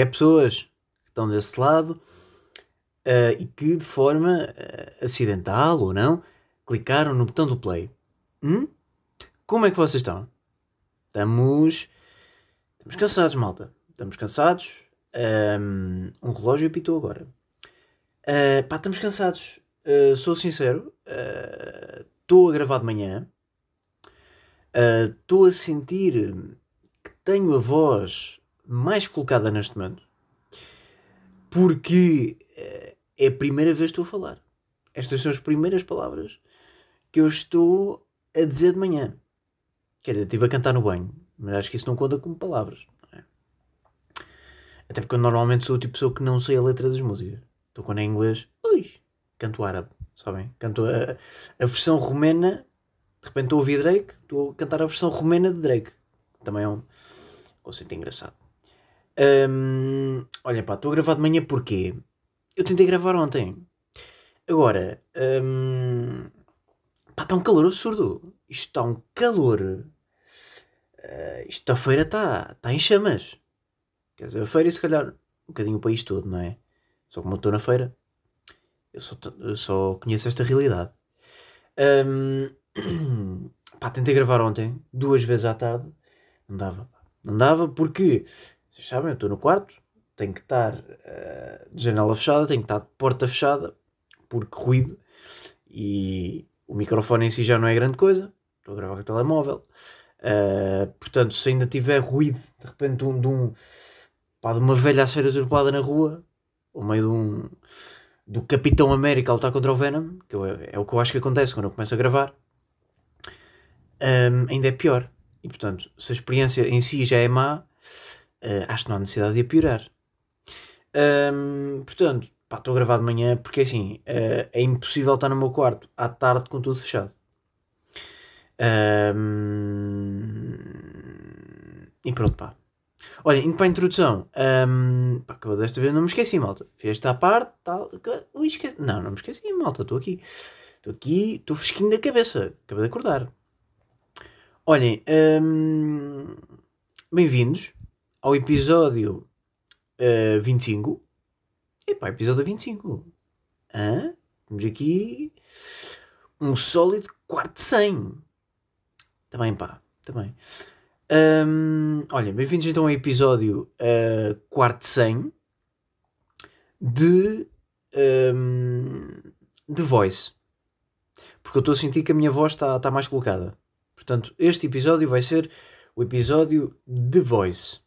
é pessoas que estão desse lado uh, e que de forma uh, acidental ou não clicaram no botão do play. Hum? Como é que vocês estão? Estamos. Estamos cansados, malta. Estamos cansados. Um, um relógio apitou agora. Uh, pá, estamos cansados. Uh, sou sincero. Estou a gravar de manhã. Estou a sentir que tenho a voz mais colocada neste momento. Porque é a primeira vez que estou a falar. Estas são as primeiras palavras que eu estou a dizer de manhã. Quer dizer, estive a cantar no banho, mas acho que isso não conta como palavras. É? Até porque eu normalmente sou o tipo de pessoa que não sei a letra das músicas. Estou quando é inglês, ui, canto árabe, sabem? Canto a, a versão romena, de repente estou a ouvir Drake, estou a cantar a versão romena de Drake. Também é um conceito engraçado. Um, olha pá, estou a gravar de manhã porque eu tentei gravar ontem. Agora, um, Pá, está um calor absurdo. Isto está um calor. Uh, isto a feira está tá em chamas. Quer dizer, a feira se calhar um bocadinho o país todo, não é? Só como eu estou na feira, eu só, eu só conheço esta realidade. Um, pá, tentei gravar ontem, duas vezes à tarde. Não dava. Não dava porque, vocês sabem, eu estou no quarto, tenho que estar uh, de janela fechada, tenho que estar de porta fechada, porque ruído. E, o microfone em si já não é grande coisa, estou a gravar com o telemóvel. Uh, portanto, se ainda tiver ruído de repente um, de, um, pá, de uma velha a ser atropelada na rua, ou meio de um do Capitão América a lutar contra o Venom, que é, é o que eu acho que acontece quando eu começo a gravar, um, ainda é pior. E portanto, se a experiência em si já é má, uh, acho que não há necessidade de a piorar. Um, portanto, estou a gravar de manhã porque assim uh, é impossível estar no meu quarto à tarde com tudo fechado. Um, e pronto, pá. Olha, indo para a introdução, um, pá, que eu desta vez não me esqueci, malta. Fiz esta parte, tal. Ui, esqueci. Não, não me esqueci, malta. Estou aqui. Estou aqui, estou fresquinho da cabeça. Acabei de acordar. Olhem, um, bem-vindos ao episódio uh, 25 Epá, episódio 25. Hã? Temos aqui um sólido quarto de 100. Também, pá, também. Um, olha, bem-vindos então ao episódio uh, quarto de 100 de, um, de Voice. Porque eu estou a sentir que a minha voz está tá mais colocada. Portanto, este episódio vai ser o episódio de Voice.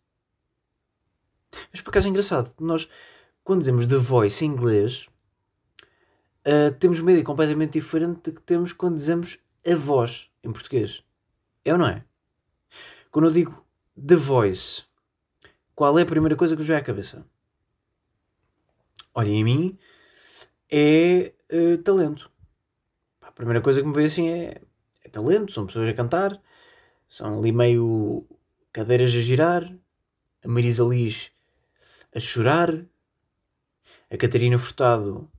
Mas por acaso é engraçado. Nós quando dizemos The Voice em inglês, uh, temos uma ideia completamente diferente do que temos quando dizemos a voz em português. É ou não é? Quando eu digo The Voice, qual é a primeira coisa que vos vem à cabeça? Olhem, em mim é uh, talento. A primeira coisa que me veio assim é, é talento, são pessoas a cantar, são ali meio cadeiras a girar, a Marisa Liz a chorar, a Catarina Furtado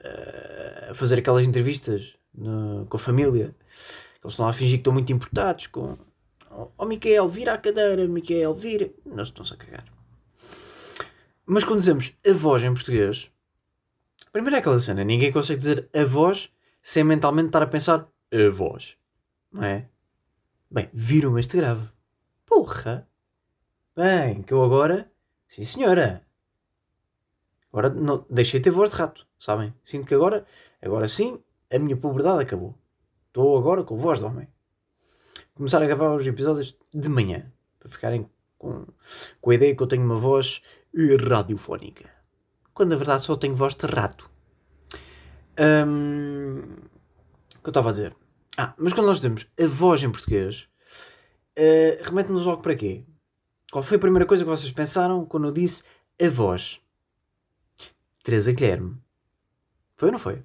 uh, a fazer aquelas entrevistas no, com a família. Eles estão a fingir que estão muito importados com oh, Micael, vira a cadeira, Micael, vira. Nós estão-se a cagar. Mas quando dizemos a voz em português, primeiro é aquela cena, ninguém consegue dizer a voz sem mentalmente estar a pensar a voz. Não é? Bem, viram este grave. Porra! Bem, que eu agora. Sim senhora! Agora não, deixei de ter voz de rato, sabem? Sinto que agora, agora sim, a minha puberdade acabou. Estou agora com voz de homem. Começar a gravar os episódios de manhã, para ficarem com, com a ideia que eu tenho uma voz radiofónica. Quando na verdade só tenho voz de rato. Um, o que eu estava a dizer? Ah, mas quando nós dizemos a voz em português, uh, remete-nos logo para quê? Qual foi a primeira coisa que vocês pensaram quando eu disse a voz? Teresa Guilherme. Foi ou não foi?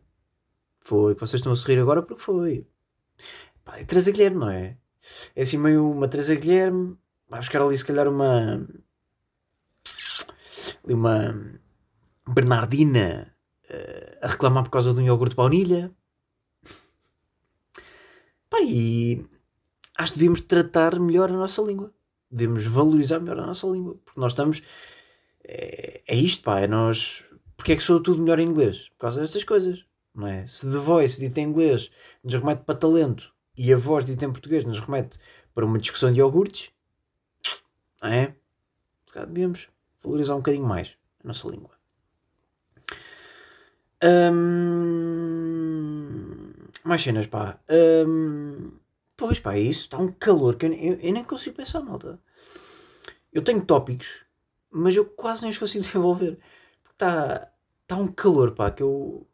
Foi, que vocês estão a sorrir agora porque foi. Pá, é Teresa Guilherme, não é? É assim meio uma Teresa Guilherme, vai buscar ali se calhar uma. uma. Bernardina uh, a reclamar por causa de um iogurte de baunilha. Pá, e acho que devíamos tratar melhor a nossa língua. Devemos valorizar melhor a nossa língua. Porque nós estamos é, é isto, pá, é nós. Porque é que sou tudo melhor em inglês? Por causa destas coisas, não é? Se The Voice dita em inglês nos remete para talento e a voz dita em português nos remete para uma discussão de iogurtes, não é? Se calhar devíamos valorizar um bocadinho mais a nossa língua. Hum, mais cenas, pá. Hum, pois, pá, é isso. Está um calor que eu, eu, eu nem consigo pensar, malta. Eu tenho tópicos, mas eu quase nem os consigo desenvolver. Está, está um calor, pá, que eu...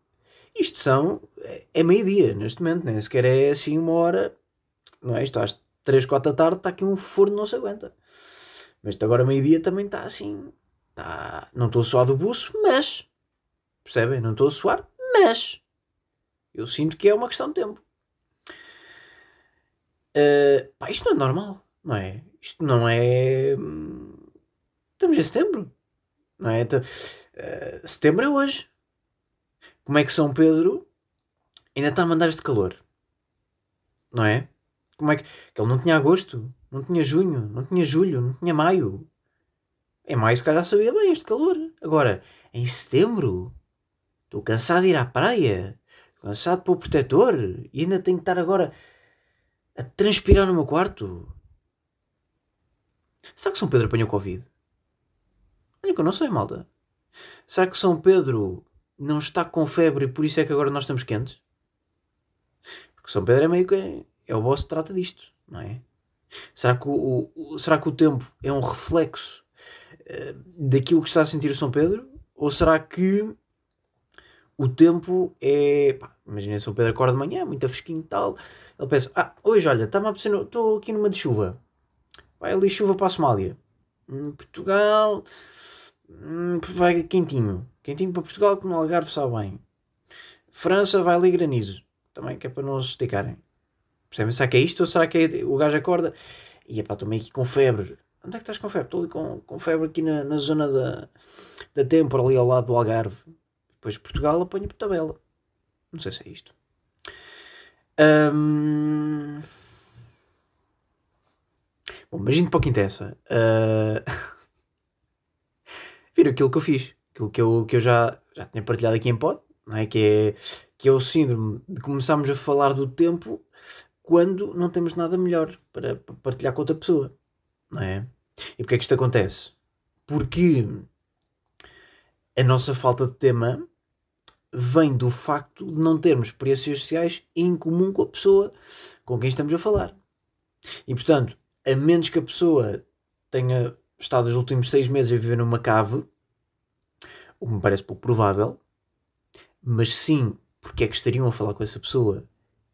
Isto são... É, é meio-dia, neste momento, nem sequer é assim uma hora... Não é? Isto às 3, 4 da tarde está aqui um forno, não se aguenta. Mas agora meio-dia também está assim... Está... Não estou só do buço, mas... Percebem? Não estou a suar, mas... Eu sinto que é uma questão de tempo. Uh, pá, isto não é normal, não é? Isto não é. Estamos em setembro, não é? Uh, setembro é hoje. Como é que São Pedro ainda está a mandar este calor? Não é? Como é que. que ele não tinha agosto, não tinha junho, não tinha julho, não tinha maio. Em maio se calhar sabia bem este calor. Agora, em setembro, estou cansado de ir à praia, cansado de pôr protetor e ainda tenho que estar agora a transpirar no meu quarto. Será que São Pedro apanhou Covid? Olha que eu não sei, malta. Será que São Pedro não está com febre e por isso é que agora nós estamos quentes? Porque São Pedro é meio que é o boss que trata disto, não é? Será que o, o, será que o tempo é um reflexo uh, daquilo que está a sentir o São Pedro? Ou será que o tempo é. imagina São Pedro acorda de manhã, muito fresquinho e tal. Ele pensa: Ah, hoje olha, estou aqui numa de chuva. Vai ali chuva para a Somália. Hum, Portugal. Hum, vai quentinho. Quentinho para Portugal, que no Algarve sabe bem. França vai ali granizo. Também que é para não se esticarem. Percebem? Será que é isto ou será que é, o gajo acorda e é pá, estou meio aqui com febre. Onde é que estás com febre? Estou ali com, com febre aqui na, na zona da, da Tempora, ali ao lado do Algarve. Depois Portugal apanha por tabela. Não sei se é isto. Um... Bom, mas indo para o que interessa. Uh... Viram aquilo que eu fiz. Aquilo que eu, que eu já, já tinha partilhado aqui em pod. Não é? Que, é, que é o síndrome de começarmos a falar do tempo quando não temos nada melhor para, para partilhar com outra pessoa. Não é? E porquê é que isto acontece? Porque a nossa falta de tema vem do facto de não termos experiências sociais em comum com a pessoa com quem estamos a falar. E portanto, a menos que a pessoa tenha estado os últimos seis meses a viver numa cave, o que me parece pouco provável, mas sim, porque é que estariam a falar com essa pessoa?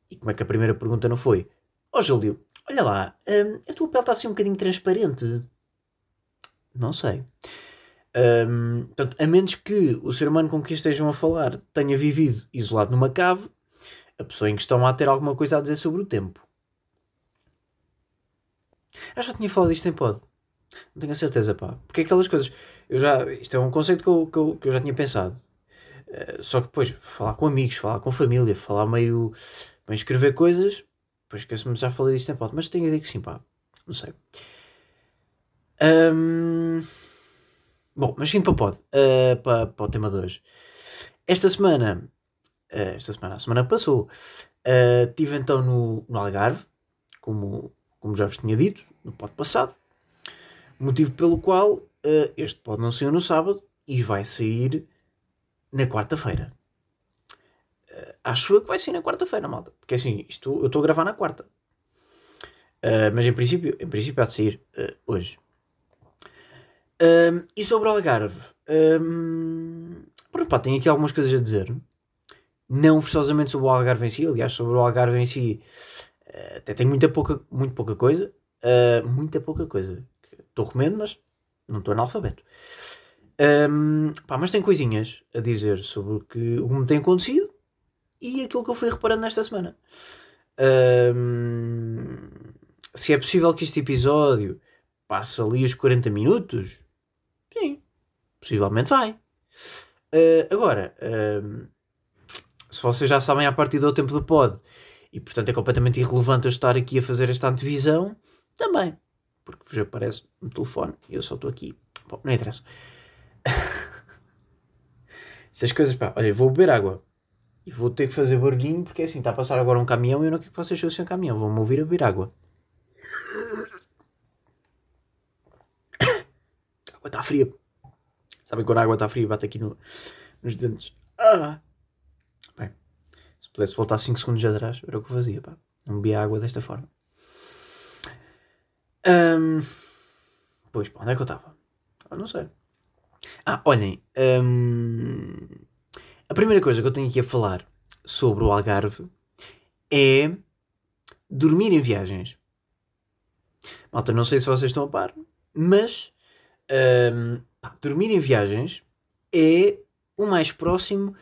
E como é que a primeira pergunta não foi? Ó oh, Júlio, olha lá, hum, a tua pele está assim um bocadinho transparente. Não sei. Um, portanto, a menos que o ser humano com quem estejam a falar tenha vivido isolado numa cave, a pessoa em questão há a ter alguma coisa a dizer sobre o tempo. Eu já tinha falado isto em pod. Não tenho a certeza, pá. Porque aquelas coisas. Eu já, isto é um conceito que eu, que eu, que eu já tinha pensado. Uh, só que depois, falar com amigos, falar com família, falar meio. meio escrever coisas. Depois esqueço-me, já falei disto em pod. Mas tenho a ideia que sim, pá. Não sei. Um... Bom, mas indo para pod, uh, para, para o tema de hoje. Esta semana, uh, esta semana, a semana passou, estive então no, no Algarve, como, como já vos tinha dito, no pod passado, motivo pelo qual uh, este pod não saiu no sábado e vai sair na quarta-feira. Uh, acho eu que vai sair na quarta-feira, malta, porque assim, isto, eu estou a gravar na quarta. mas em princípio, em princípio há de sair hoje. Um, e sobre o Algarve, um, pronto, pá, tenho aqui algumas coisas a dizer. Não forçosamente sobre o Algarve em si, aliás, sobre o Algarve em si, uh, até tenho muita pouca, muito pouca coisa. Uh, muita pouca coisa. Estou comendo, mas não estou analfabeto. Um, pá, mas tem coisinhas a dizer sobre o que, o que me tem acontecido e aquilo que eu fui reparando nesta semana. Um, se é possível que este episódio passe ali os 40 minutos, Sim, possivelmente vai. Uh, agora, uh, se vocês já sabem a partir do tempo do pod e portanto é completamente irrelevante eu estar aqui a fazer esta antevisão, também, porque vos aparece no telefone e eu só estou aqui. Bom, não interessa. Essas coisas, pá, olha, vou beber água e vou ter que fazer barulhinho porque assim, está a passar agora um caminhão e eu não quero que vocês sejam um caminhão, vão-me ouvir a beber água. A água está fria. Sabem quando a água está fria bate aqui no, nos dentes. Ah! Pudesse voltar 5 segundos atrás, era o que eu fazia, pá. Não bebia água desta forma. Um, pois, pá, onde é que eu estava? Eu não sei. Ah, olhem. Um, a primeira coisa que eu tenho aqui a falar sobre o Algarve é dormir em viagens. Malta, não sei se vocês estão a par, mas um, pá, dormir em viagens é o mais próximo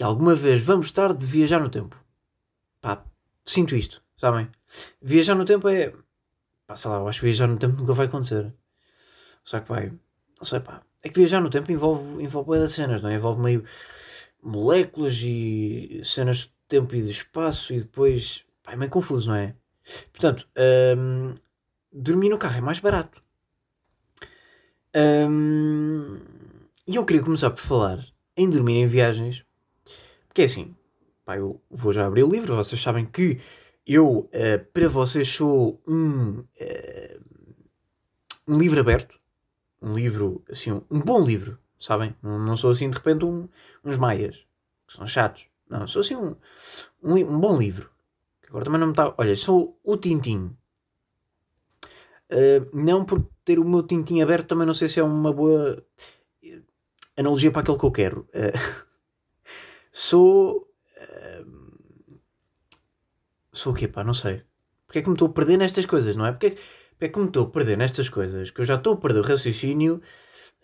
que alguma vez vamos estar de viajar no tempo. Pá, sinto isto, sabem? Viajar no tempo é. Pá, sei lá, eu acho que viajar no tempo nunca vai acontecer. Só que vai. Não sei, pá. É que viajar no tempo envolve, envolve das cenas, não é? Envolve meio moléculas e cenas de tempo e de espaço e depois. Pá, é meio confuso, não é? Portanto, hum, dormir no carro é mais barato. Hum, e eu queria começar por falar em dormir em viagens, porque é assim, pá, eu vou já abrir o livro, vocês sabem que eu, uh, para vocês, sou um, uh, um livro aberto, um livro, assim, um, bom livro, sabem? Não, não, sou assim de repente um, uns maias, que são chatos. Não, sou assim um, um, um bom livro. Agora também não me está. Olha, sou o Tintim. Uh, não por ter o meu Tintim aberto, também não sei se é uma boa analogia para aquilo que eu quero. Uh, sou. Uh, sou o quê, pá? Não sei. Porque é que me estou a perder nestas coisas, não é? Porque, porque é que me estou a perder nestas coisas que eu já estou a perder o raciocínio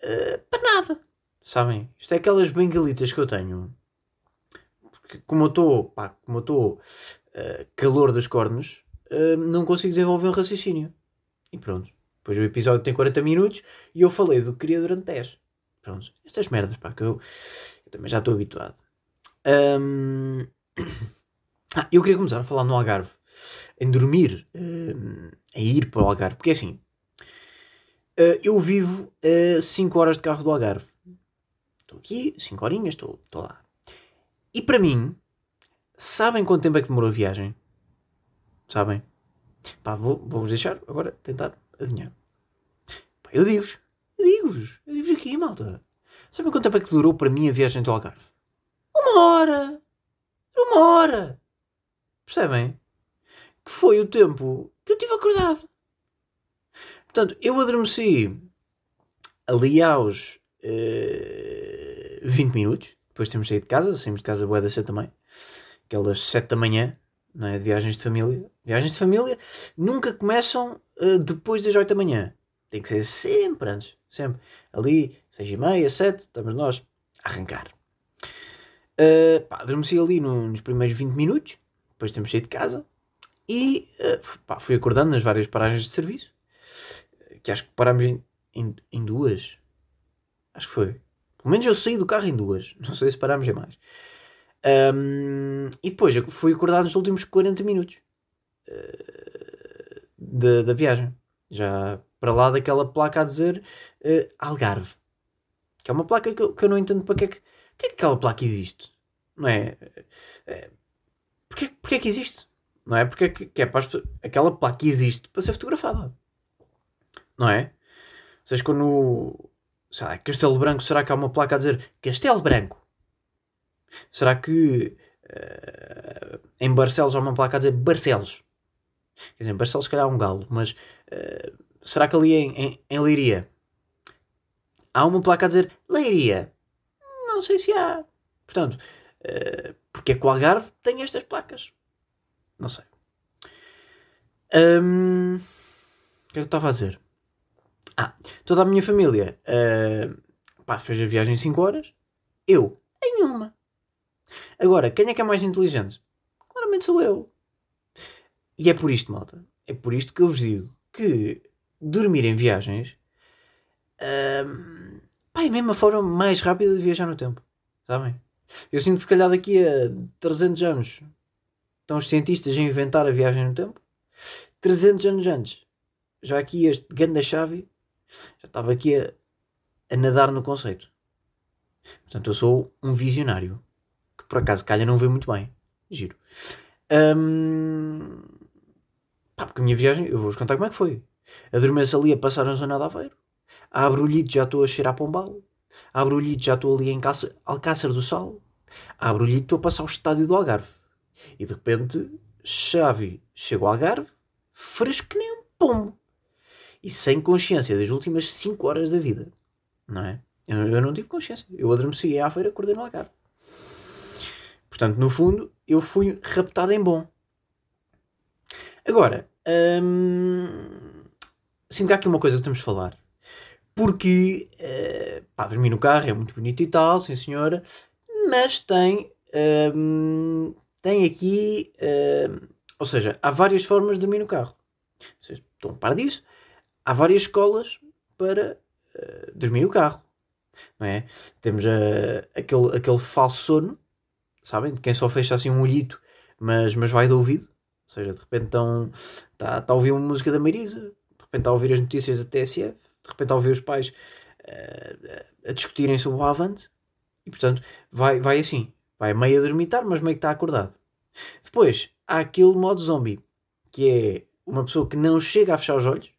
uh, para nada. Sabem? Isto é aquelas bengalitas que eu tenho. Porque como eu estou, pá, como eu estou uh, calor dos cornos, não consigo desenvolver um raciocínio. E pronto. Depois o episódio tem 40 minutos e eu falei do que queria durante 10. Pronto. Estas merdas, pá, que eu, eu também já estou habituado. Um... Ah, eu queria começar a falar no Algarve. Em dormir. Em ir para o Algarve. Porque é assim. Uh, eu vivo a 5 horas de carro do Algarve. Estou aqui, 5 horinhas, estou, estou lá. E para mim, sabem quanto tempo é que demorou a viagem? Sabem? Pá, vou, vou-vos deixar agora tentar adivinhar. Pá, eu digo-vos. Eu digo-vos. Eu digo-vos aqui, malta. Sabem quanto tempo é que durou para mim a viagem do Algarve? Uma hora! Uma hora! Percebem? Que foi o tempo que eu tive acordado. Portanto, eu adormeci ali aos uh, 20 minutos. Depois temos saído de casa, saímos de casa boa da cedo também. Aquelas 7 da manhã, não é? De viagens de família. Viagens de família nunca começam uh, depois das 8 da manhã. Tem que ser sempre antes. Sempre. Ali, 6 e meia, 7, estamos nós a arrancar. Uh, pá, adormeci ali no, nos primeiros 20 minutos. Depois temos saído de casa. E uh, pá, fui acordando nas várias paragens de serviço. Que acho que parámos em, em, em duas. Acho que foi. Pelo menos eu saí do carro em duas. Não sei se parámos em mais. Um, e depois fui acordado nos últimos 40 minutos uh, da, da viagem. Já para lá daquela placa a dizer uh, Algarve. Que é uma placa que eu, que eu não entendo para que é que, que, é que aquela placa existe. Não é? é porque, porque é que existe? Não é? Porque é que, que é para as, aquela placa existe para ser fotografada. Não é? Ou seja, quando. Sei lá, Castelo Branco, será que há uma placa a dizer Castelo Branco? Será que uh, em Barcelos há uma placa a dizer Barcelos? Quer dizer, em Barcelos se calhar há um galo, mas uh, será que ali em, em, em Leiria há uma placa a dizer Leiria? Não sei se há. Portanto, uh, porque é que o Algarve tem estas placas? Não sei. Um, o que é que eu estava a dizer? Ah, toda a minha família uh, pá, fez a viagem em 5 horas. Eu, em uma. Agora, quem é que é mais inteligente? Claramente sou eu. E é por isto, malta. É por isto que eu vos digo que dormir em viagens uh, pá, é mesmo a forma mais rápida de viajar no tempo. Sabem? Eu sinto se calhar daqui a 300 anos estão os cientistas a inventar a viagem no tempo. 300 anos antes, já aqui este ganda chave já estava aqui a, a nadar no conceito. Portanto, eu sou um visionário. Que por acaso calha não vê muito bem. Giro. Um, pá, porque a minha viagem, eu vou-vos contar como é que foi. Adormeço ali a passar a zona de Aveiro. Abro o já estou a cheirar Pombal. Abro o já estou ali em Cácer, Alcácer do Sal. Abro o estou a passar o estádio do Algarve. E de repente, chave, chego ao Algarve, fresco que nem um pombo. E sem consciência das últimas 5 horas da vida. Não é? Eu, eu não tive consciência. Eu adormeci à feira, acordei no Algarve. Portanto, no fundo, eu fui raptado em bom. Agora, hum, sinto que há aqui uma coisa que temos de falar. Porque, uh, pá, dormir no carro é muito bonito e tal, sim senhora, mas tem, hum, tem aqui, hum, ou seja, há várias formas de dormir no carro. Vocês estão a par disso? Há várias escolas para uh, dormir no carro. Não é? Temos uh, aquele, aquele falso sono, sabem? De quem só fecha assim um olhito, mas, mas vai de ouvido. Ou seja, de repente está tá a ouvir uma música da Marisa, de repente está a ouvir as notícias da TSF, de repente está a ouvir os pais uh, a discutirem sobre o Avante, e portanto vai, vai assim, vai meio a dormitar, mas meio que está acordado. Depois há aquele modo zombie, que é uma pessoa que não chega a fechar os olhos,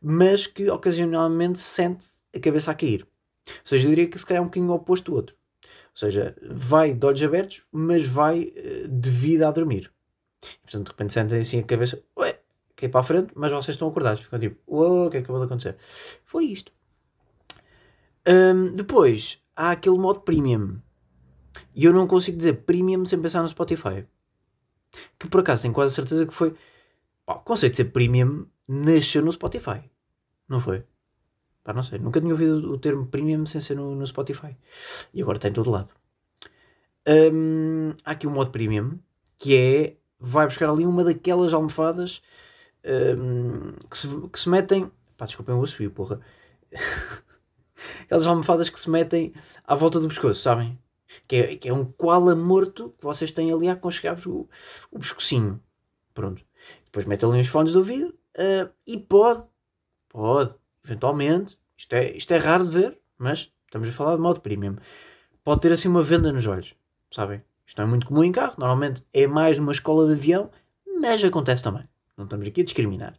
mas que ocasionalmente sente a cabeça a cair. Ou seja, eu diria que se calhar é um bocadinho oposto do outro. Ou seja, vai de olhos abertos, mas vai uh, de vida a dormir. Portanto, de repente sentem assim a cabeça, ué, caí para a frente, mas vocês estão acordados. Ficam tipo, uou, o que é acabou de acontecer? Foi isto. Um, depois, há aquele modo premium. E eu não consigo dizer premium sem pensar no Spotify. Que por acaso tenho quase certeza que foi. Pá, o conceito de ser premium nasceu no Spotify. Não foi? Pá, não sei. Nunca tinha ouvido o termo premium sem ser no, no Spotify. E agora está em todo lado. Um, há aqui um modo premium que é. Vai buscar ali uma daquelas almofadas que, se, que se metem. Pá, desculpem o subir, porra. Aquelas almofadas que se metem à volta do pescoço, sabem? Que é, que é um koala morto que vocês têm ali a aconchegar-vos o, o pescocinho. Pronto. Depois metem ali uns fones de ouvido uh, e pode, pode, eventualmente, isto é, isto é raro de ver, mas estamos a falar de modo premium. Pode ter assim uma venda nos olhos, sabem? Isto não é muito comum em carro, normalmente é mais numa escola de avião, mas acontece também. Não estamos aqui a discriminar.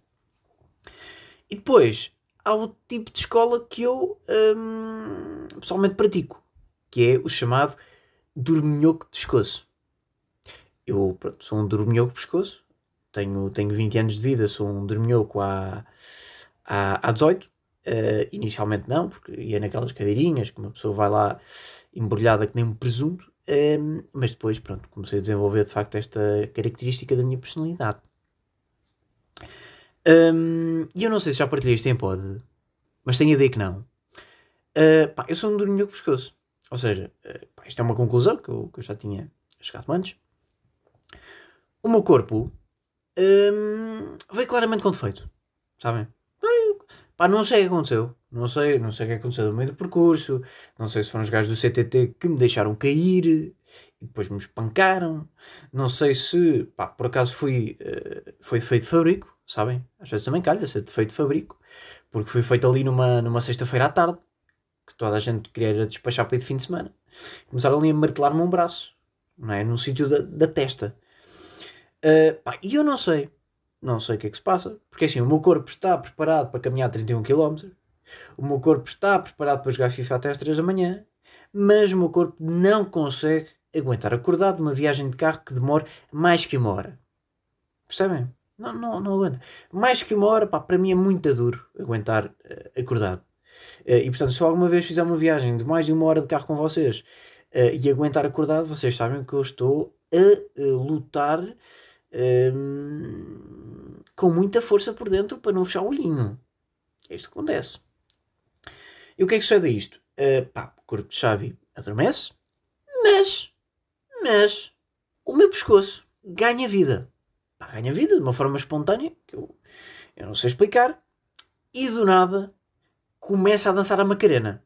E depois, há o tipo de escola que eu hum, pessoalmente pratico, que é o chamado dorminhoco de pescoço. Eu pronto, sou um dorminhoco de pescoço, tenho, tenho 20 anos de vida, sou um dorminhoco há, há, há 18. Uh, eh, inicialmente não, porque ia naquelas cadeirinhas que uma pessoa vai lá embrulhada que nem um presunto, um, mas depois, pronto, comecei a desenvolver de facto esta característica da minha personalidade. E eu não sei se já partilhei isto em pod, mas tenho a ideia que não. Uh, pá, eu sou um dorminhoco pescoço. Ou seja, uh, pá, isto é uma conclusão que eu, que eu, já tinha chegado antes. O meu corpo um, veio claramente com defeito. Sabem? Pá, não sei o que aconteceu. Não sei, não sei o que aconteceu no meio do percurso. Não sei se foram os gajos do CTT que me deixaram cair e depois me espancaram. Não sei se, pá, por acaso fui, uh, foi feito de fabrico sabem? Às vezes também calha ser defeito de fabrico, porque foi feito ali numa, numa sexta-feira à tarde, que toda a gente queria despachar para ir de fim de semana. Começaram ali a martelar-me um braço, não é? Num sítio da, da testa. Uh, pá, e eu não sei, não sei o que é que se passa, porque assim, o meu corpo está preparado para caminhar 31 km, o meu corpo está preparado para jogar FIFA até às 3 da manhã, mas o meu corpo não consegue aguentar acordado numa viagem de carro que demore mais que uma hora. Percebem? Não, não, não aguento. Mais que uma hora, pá, para mim é muito duro aguentar uh, acordado. Uh, e portanto, se eu alguma vez fizer uma viagem de mais de uma hora de carro com vocês uh, e aguentar acordado, vocês sabem que eu estou a lutar ehm, com muita força por dentro para não fechar o olhinho. É isto que acontece. E o que é que sucede a isto? pá, o corpo de chave adormece, mas, mas, o meu pescoço ganha vida pá, ganha vida de uma forma espontânea, que eu, eu não sei explicar, e do nada começa a dançar a Macarena.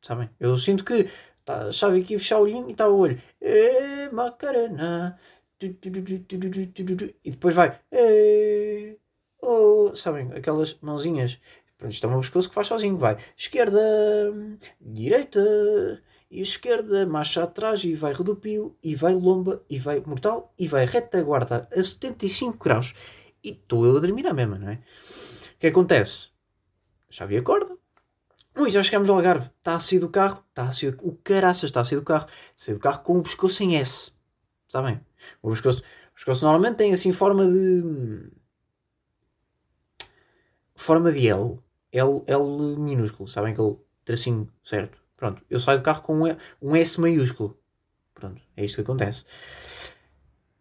Sabem? Eu sinto que tá, chave aqui, fechar o olhinho e está o olho. É, Macarena. E depois vai. É, oh, sabem? Aquelas mãozinhas. Pronto, isto é um pescoço que faz sozinho. Vai esquerda, direita, e esquerda, marcha atrás, e vai redupio, e vai lomba, e vai mortal, e vai retaguarda a 75 graus. E estou eu a dormir à mesma, não é? O que acontece? Já vi a corda. Ui, já chegamos ao Algarve. Está a sair do carro. Está a sair... O caraças está a sair do carro. Sair do carro com o pescoço em S. Sabem? O pescoço, o pescoço normalmente tem assim forma de... Forma de L. L, L minúsculo. Sabem aquele tracinho certo? Pronto. Eu saio do carro com um, S maiúsculo. Pronto. É isto que acontece.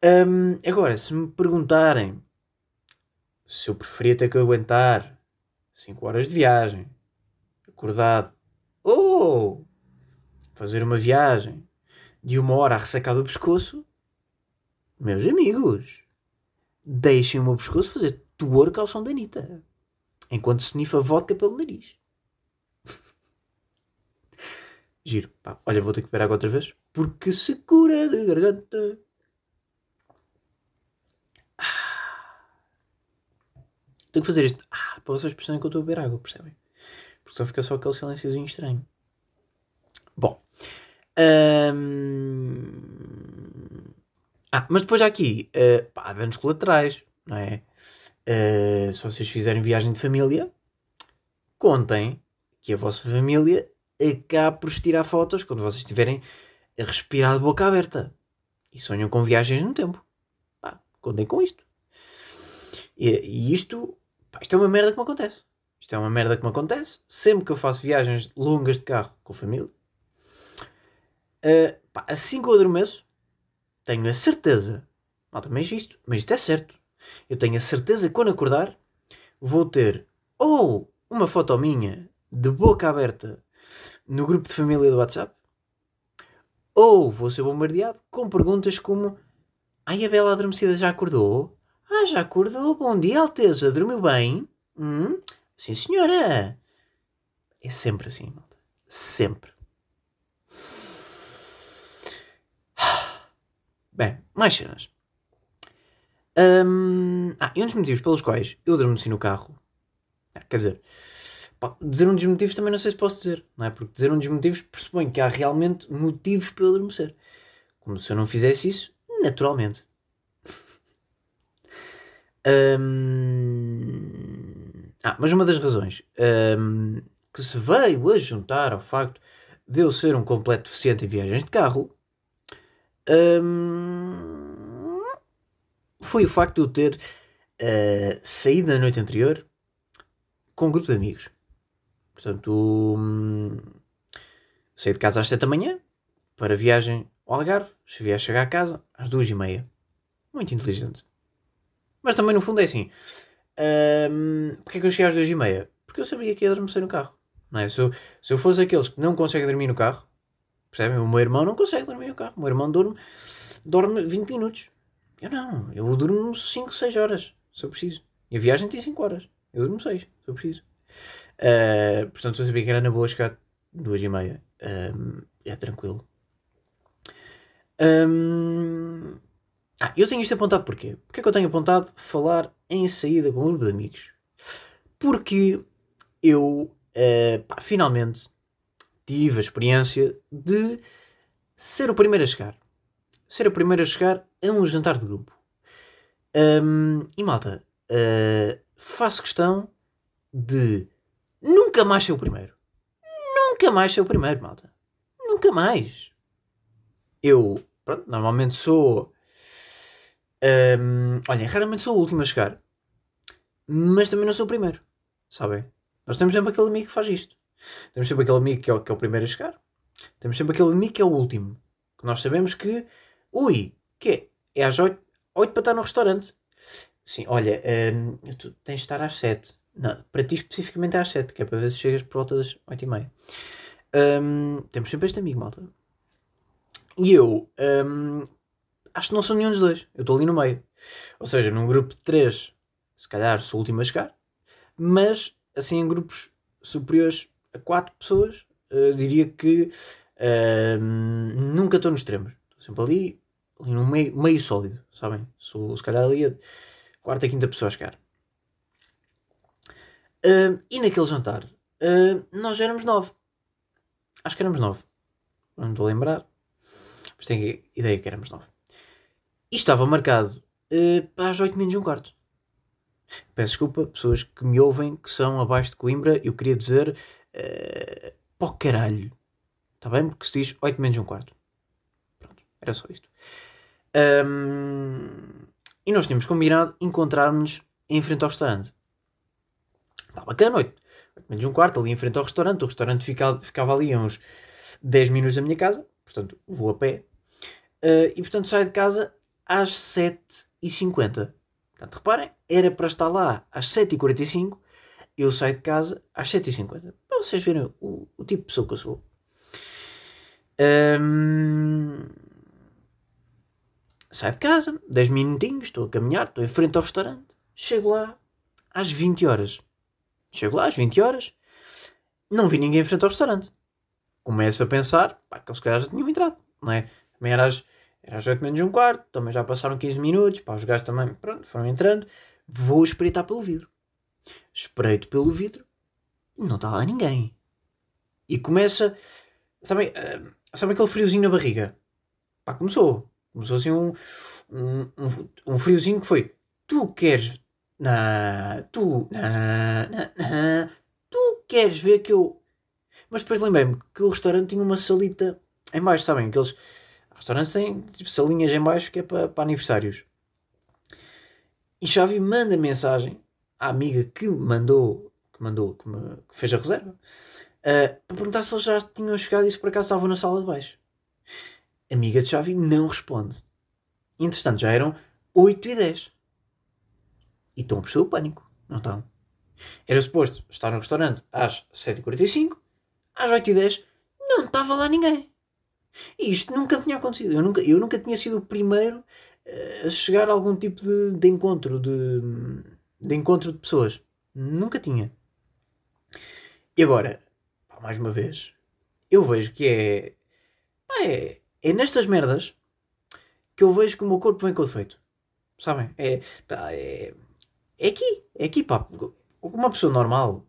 Um, agora, se me perguntarem se eu preferia ter que aguentar 5 horas de viagem, acordado, ou fazer uma viagem de uma hora a ressacar do pescoço, meus amigos, deixem o meu pescoço fazer twerk ao som da Anitta, enquanto se nifa vodka pelo nariz. Giro. Pá, olha, vou ter que beber água outra vez, porque se cura de garganta. Tenho que fazer isto ah, para vocês perceberem que eu estou a beber água, percebem? Porque só fica só aquele silênciozinho estranho. Bom. Hum... Ah, mas depois há aqui uh, pá, danos colaterais, não é? Uh, se vocês fizerem viagem de família, contem que a vossa família acaba por tirar fotos quando vocês estiverem a respirar de boca aberta e sonham com viagens no tempo. Pá, contem com isto. E, e isto Pá, isto é uma merda que me acontece. Isto é uma merda que me acontece sempre que eu faço viagens longas de carro com a família. Uh, pá, assim que eu adormeço, tenho a certeza, malta, mas isto, mas isto é certo. Eu tenho a certeza que quando acordar vou ter ou uma foto minha de boca aberta no grupo de família do WhatsApp, ou vou ser bombardeado com perguntas como: Ai, a Bela Adormecida já acordou? Ah, já acordou? Bom dia, Alteza. Dormiu bem? Hum? Sim, senhora. É sempre assim, malta. Sempre. Bem, mais cenas. Um, ah, e um dos motivos pelos quais eu adormeci no carro. Ah, quer dizer, pá, dizer um dos motivos também não sei se posso dizer, não é? Porque dizer um dos motivos pressupõe que há realmente motivos para eu adormecer. Como se eu não fizesse isso naturalmente. Um... Ah, mas uma das razões um, que se veio a juntar ao facto de eu ser um completo deficiente em viagens de carro um, foi o facto de eu ter uh, saído na noite anterior com um grupo de amigos. Portanto, um, saí de casa às 7 da manhã para viagem ao Algarve. Cheguei a chegar a casa às 2 e meia. Muito inteligente. Mas também no fundo é assim. Um, Porquê é que eu cheguei às duas e meia? Porque eu sabia que ia adormecer no carro. Não é? se, eu, se eu fosse aqueles que não conseguem dormir no carro, percebem? O meu irmão não consegue dormir no carro. O meu irmão dorme, dorme 20 minutos. Eu não. Eu durmo 5, 6 horas, se eu preciso. E a viagem tem 5 horas. Eu durmo 6, se eu preciso. Uh, portanto, eu sabia que era na boa chegar duas e meia. Um, é tranquilo. Um, ah, eu tenho isto apontado porquê? Porquê é que eu tenho apontado falar em saída com um grupo de amigos? Porque eu uh, pá, finalmente tive a experiência de ser o primeiro a chegar. Ser o primeiro a chegar a um jantar de grupo. Um, e malta, uh, faço questão de nunca mais ser o primeiro. Nunca mais ser o primeiro, malta. Nunca mais. Eu, pronto, normalmente sou um, olhem, raramente sou o último a chegar, mas também não sou o primeiro, sabem? Nós temos sempre aquele amigo que faz isto. Temos sempre aquele amigo que é, o, que é o primeiro a chegar. Temos sempre aquele amigo que é o último. Que nós sabemos que, ui, que é? É às 8, 8 para estar no restaurante. Sim, olha, um, tu tens de estar às 7. Não, para ti especificamente é às 7, que é para ver se chegas por volta das 8 e meia. Um, temos sempre este amigo, malta. E eu, um, acho que não sou nenhum dos dois. Eu estou ali no meio. Ou seja, num grupo de três, se calhar sou o último a chegar, mas assim em grupos superiores a quatro pessoas, uh, diria que uh, nunca estou nos extremos. Estou sempre ali, ali no meio, meio sólido, sabem? Sou se calhar ali a quarta, quinta pessoa a chegar. Uh, e naquele jantar, uh, nós éramos nove. Acho que éramos nove. Não estou a lembrar. Mas tenho ideia que éramos nove. E estava marcado uh, para as oito menos um quarto. Peço desculpa, pessoas que me ouvem que são abaixo de Coimbra, eu queria dizer uh, para o caralho. Está bem? Porque se diz 8 menos um quarto. Pronto, era só isto. Um, e nós tínhamos combinado encontrarmos em frente ao restaurante. Está bacana, 8, 8 menos um quarto, ali em frente ao restaurante. O restaurante ficava, ficava ali a uns 10 minutos da minha casa, portanto vou a pé. Uh, e portanto saio de casa às 7h50. Portanto, reparem, era para estar lá às 7h45, eu saio de casa às 7h50. Vocês verem o, o tipo de pessoa que eu sou. Um, saio de casa, 10 minutinhos, estou a caminhar, estou em frente ao restaurante. Chego lá às 20 horas. Chego lá às 20 horas, não vi ninguém em frente ao restaurante. Começo a pensar, pá, que eles já tinham entrado, não é? Também era às, era às 8 menos um quarto, também já passaram 15 minutos, pá, os gajos também, pronto, foram entrando. Vou espreitar pelo vidro. Espreito pelo vidro não está lá ninguém. E começa, sabem, uh, sabem aquele friozinho na barriga? Pá, começou. Começou assim um, um, um, friozinho que foi, tu queres não, tu, não, não, tu queres ver que eu. Mas depois lembrei-me que o restaurante tinha uma salita em baixo, sabem? Aqueles restaurantes têm tipo salinhas em baixo que é para, para aniversários. E Xavi manda mensagem à amiga que mandou, que mandou, que, me, que fez a reserva, uh, para perguntar se eles já tinham chegado e se por acaso estavam na sala de baixo. Amiga de Xavi não responde. Entretanto, já eram 8 e 10. E estão a perceber o pânico, não estão? Era suposto estar no restaurante às 7h45, às 8h10 não estava lá ninguém. E isto nunca tinha acontecido. Eu nunca, eu nunca tinha sido o primeiro eh, a chegar a algum tipo de, de encontro de, de encontro de pessoas. Nunca tinha. E agora, pá, mais uma vez, eu vejo que é, pá, é. É nestas merdas que eu vejo que o meu corpo vem com defeito. Sabem? É, pá, é, é aqui, é aqui, pá. Uma pessoa normal,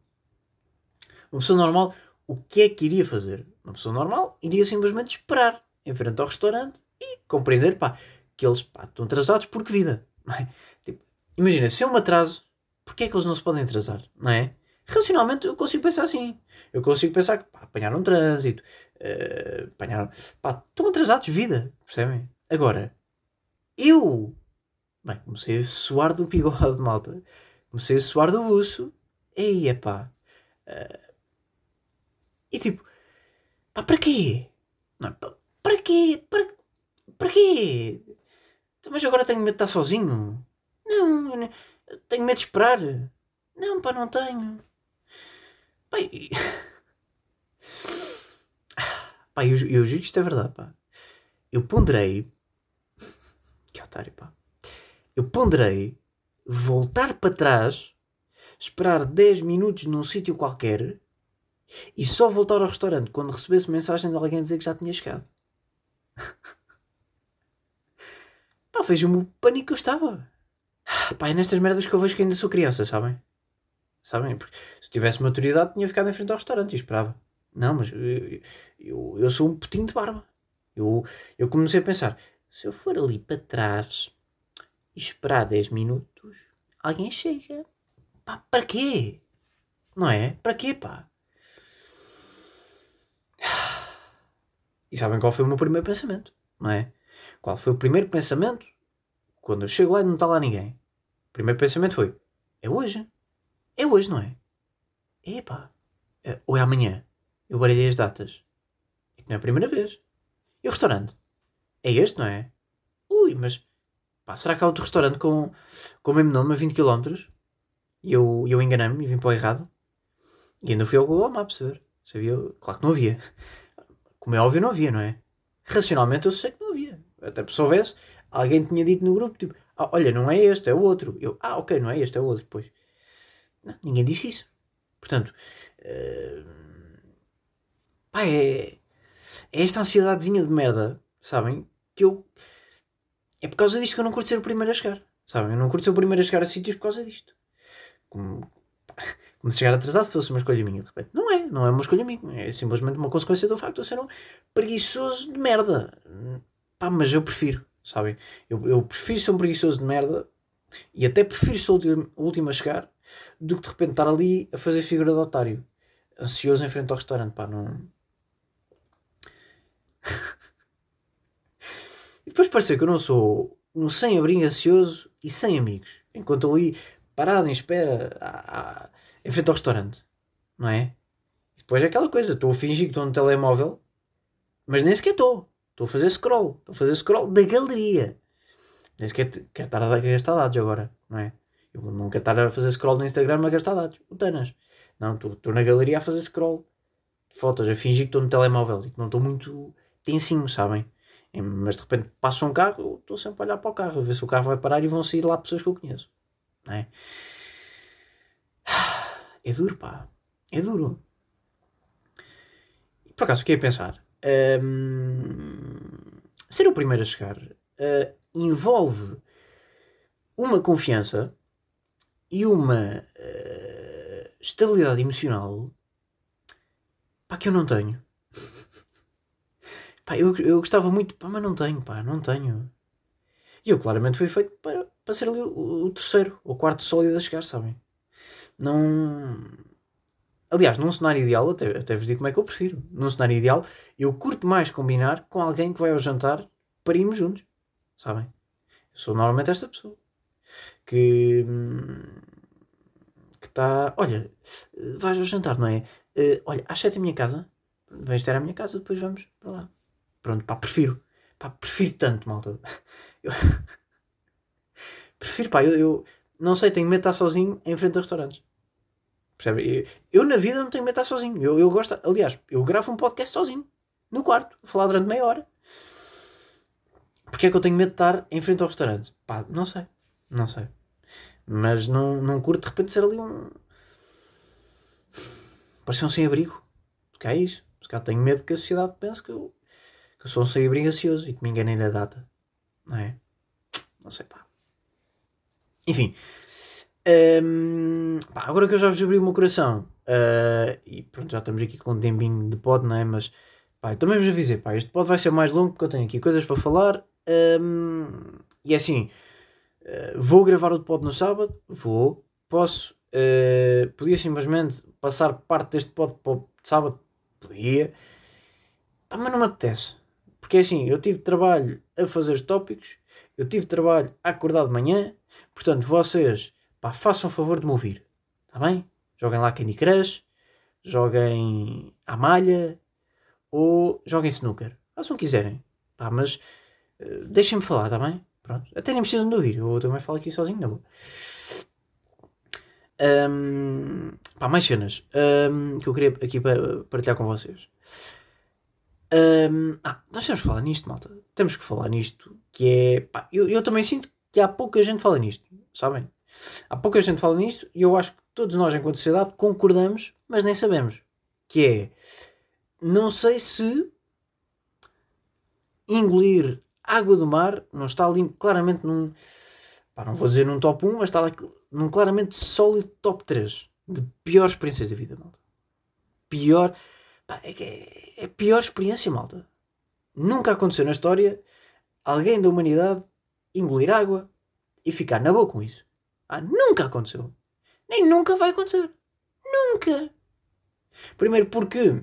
uma pessoa normal, o que é que iria fazer? Uma pessoa normal iria simplesmente esperar em frente ao restaurante e compreender, pá, que eles pá, estão atrasados porque vida. É? Tipo, imagina, se eu me atraso, porquê é que eles não se podem atrasar? Não é? Racionalmente eu consigo pensar assim. Eu consigo pensar que pá, apanharam trânsito, uh, apanharam. Pá, estão atrasados, vida, percebem? Agora, eu Bem, comecei a suar do bigode, malta. Comecei a suar do buço. Ei, é pá. Uh, e tipo, pá, para quê? Não, pá, para quê? Para, para quê? Então, mas agora tenho medo de estar sozinho? Não tenho medo de esperar. Não, pá, não tenho. Pá, e... pá eu, eu juro que isto é verdade, pá. Eu ponderei. Que otário, pá eu ponderei voltar para trás, esperar 10 minutos num sítio qualquer e só voltar ao restaurante quando recebesse mensagem de alguém dizer que já tinha chegado. Pá, vejo-me o pânico que eu estava. Pá, é nestas merdas que eu vejo que ainda sou criança, sabem? Sabem? Porque se tivesse maturidade tinha ficado em frente ao restaurante e esperava. Não, mas eu, eu, eu sou um putinho de barba. Eu, eu comecei a pensar, se eu for ali para trás e esperar 10 minutos, alguém chega. Pá, para quê? Não é? Para quê, pá? E sabem qual foi o meu primeiro pensamento? Não é? Qual foi o primeiro pensamento quando eu chego lá e não está lá ninguém? O primeiro pensamento foi: é hoje. É hoje, não é? É pá. É, ou é amanhã. Eu baralhei as datas. É que não é a primeira vez. E o restaurante? É este, não é? Ui, mas Pá, será que há outro restaurante com, com o mesmo nome a 20 km? E eu, eu enganei-me e vim para o errado. E ainda fui ao Google Maps ver. Sabia? Claro que não havia. Como é óbvio, não havia, não é? Racionalmente eu sei que não havia. Até se soubesse, alguém tinha dito no grupo, tipo, ah, olha, não é este, é o outro. Eu, ah, ok, não é este, é o outro. Depois, não, ninguém disse isso. Portanto, uh, pá, é, é esta ansiedadezinha de merda, sabem? Que eu é por causa disto que eu não curto ser o primeiro a chegar. Sabem? Eu não curto ser o primeiro a chegar a sítios por causa disto. Como, como se chegar atrasado fosse uma escolha minha. De repente, não é, não é uma escolha minha. É simplesmente uma consequência do facto de eu ser um preguiçoso de merda. Pá, mas eu prefiro, sabem? Eu, eu prefiro ser um preguiçoso de merda e até prefiro ser o último a chegar do que de repente estar ali a fazer figura de otário, ansioso em frente ao restaurante. Pá, não. e depois pareceu que eu não sou um sem-abrigo ansioso e sem amigos, enquanto ali parado em espera em frente ao restaurante, não é? E depois é aquela coisa, estou a fingir que estou no telemóvel, mas nem sequer estou. Estou a fazer scroll, estou a fazer scroll da galeria. Nem sequer quero estar a gastar dados agora, não é? Eu não quero estar a fazer scroll no Instagram a gastar dados, o Tanas. Não, estou na galeria a fazer scroll de fotos, a fingir que estou no telemóvel e que não estou muito tensinho, sabem? Mas de repente passa um carro, estou sempre a olhar para o carro, a ver se o carro vai parar e vão sair lá pessoas que eu conheço. Não é? É duro, pá. É duro. Por acaso fiquei a pensar. Um, ser o primeiro a chegar uh, envolve uma confiança e uma uh, estabilidade emocional pá, que eu não tenho. pá, eu, eu gostava muito, pá, mas não tenho, pá, não tenho. E eu claramente fui feito para, para ser ali o, o terceiro ou quarto sólido a chegar, sabem? Não. Aliás, num cenário ideal, até, até vos digo como é que eu prefiro. Num cenário ideal, eu curto mais combinar com alguém que vai ao jantar para irmos juntos. Sabem? Eu sou normalmente esta pessoa. Que. que está. Olha, vais ao jantar, não é? Uh, olha, às sete a minha casa. Vens ter à minha casa, depois vamos para lá. Pronto, pá, prefiro. Pá, prefiro tanto, malta. Eu... prefiro, pá, eu, eu, não sei, tenho medo de estar sozinho em frente a restaurantes. Percebe? Eu, na vida não tenho medo de estar sozinho. Eu, eu gosto, aliás, eu gravo um podcast sozinho, no quarto, a falar durante meia hora. Porque é que eu tenho medo de estar em frente ao restaurante? Pá, não sei. Não sei. Mas não, não curto de repente ser ali um. Parecer um sem-abrigo. Porque é isso. Porque eu tenho medo que a sociedade pense que eu, que eu sou um sem-abrigo ansioso e que me enganei na data. Não é? Não sei, pá. Enfim. Um, pá, agora que eu já vos abri o meu coração uh, e pronto, já estamos aqui com um tempinho de pod, não é? Mas pá, também vos avisei, pá, este pod vai ser mais longo porque eu tenho aqui coisas para falar um, e é assim, uh, vou gravar o pod no sábado, vou, posso, uh, podia simplesmente passar parte deste pod para o sábado, podia, pá, mas não me apetece, porque é assim, eu tive trabalho a fazer os tópicos, eu tive trabalho a acordar de manhã, portanto vocês pá, façam o favor de me ouvir. Está bem? Joguem lá Candy Crush, joguem à malha ou joguem snooker. Façam o que quiserem. Pá, mas uh, deixem-me falar, está bem? Pronto. Até nem precisam de ouvir. Eu também falo aqui sozinho, não Um, pá, mais cenas um, que eu queria aqui partilhar com vocês. Um, ah, nós temos que falar nisto, malta. Temos que falar nisto. Que é. Pá, eu, eu também sinto que há pouca gente fala nisto, sabem? Há pouca gente fala nisto e eu acho que todos nós, enquanto sociedade, concordamos, mas nem sabemos. Que é, não sei se engolir água do mar não está ali claramente num, pá, não vou dizer num top 1, mas está ali num claramente sólido top 3 de piores experiências da vida, malta. Pior, pá, é, é, é pior experiência, malta. Nunca aconteceu na história alguém da humanidade engolir água e ficar na boa com isso. Ah, nunca aconteceu. Nem nunca vai acontecer. Nunca. Primeiro porque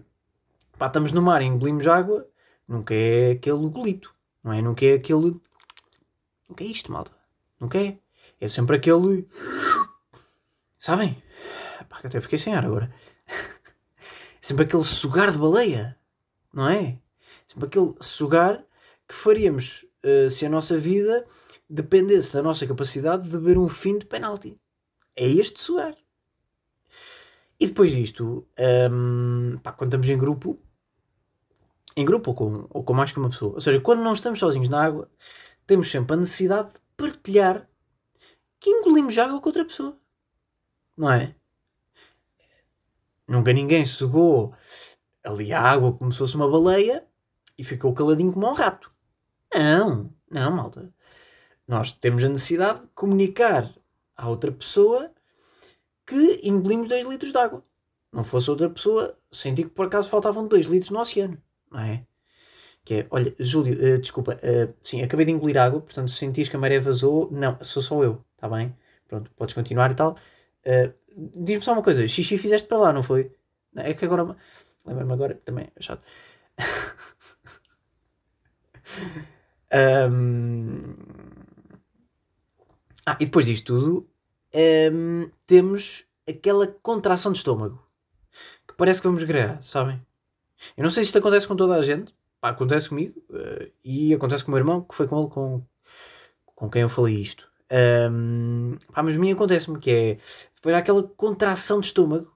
pá, estamos no mar e engolimos água, nunca é aquele golito. Não é? Nunca é aquele. Nunca é isto, malta. Nunca é. É sempre aquele. Sabem? Pá, até fiquei sem ar agora. É sempre aquele sugar de baleia. Não é? Sempre aquele sugar que faríamos uh, se a nossa vida dependesse da nossa capacidade de ver um fim de penalti. É este suar. E depois disto, um, pá, quando estamos em grupo, em grupo ou com, ou com mais que uma pessoa, ou seja, quando não estamos sozinhos na água, temos sempre a necessidade de partilhar que engolimos água com outra pessoa. Não é? Nunca ninguém cegou ali a água como se fosse uma baleia e ficou caladinho como um rato. Não, não, malta. Nós temos a necessidade de comunicar à outra pessoa que engolimos 2 litros de água. Não fosse outra pessoa, senti que por acaso faltavam 2 litros no oceano, não é? Que é, olha, Júlio, uh, desculpa, uh, sim, acabei de engolir água, portanto, se sentires que a maré vazou, não, sou só eu, está bem? Pronto, podes continuar e tal. Uh, Diz-me só uma coisa, xixi fizeste para lá, não foi? É que agora. Lembra-me agora, também é chato. um... Ah, e depois disto tudo, um, temos aquela contração de estômago que parece que vamos gregar, sabem? Eu não sei se isto acontece com toda a gente, Pá, acontece comigo uh, e acontece com o meu irmão, que foi com ele com, com quem eu falei isto. Um, pá, mas a mim acontece-me que é depois há aquela contração de estômago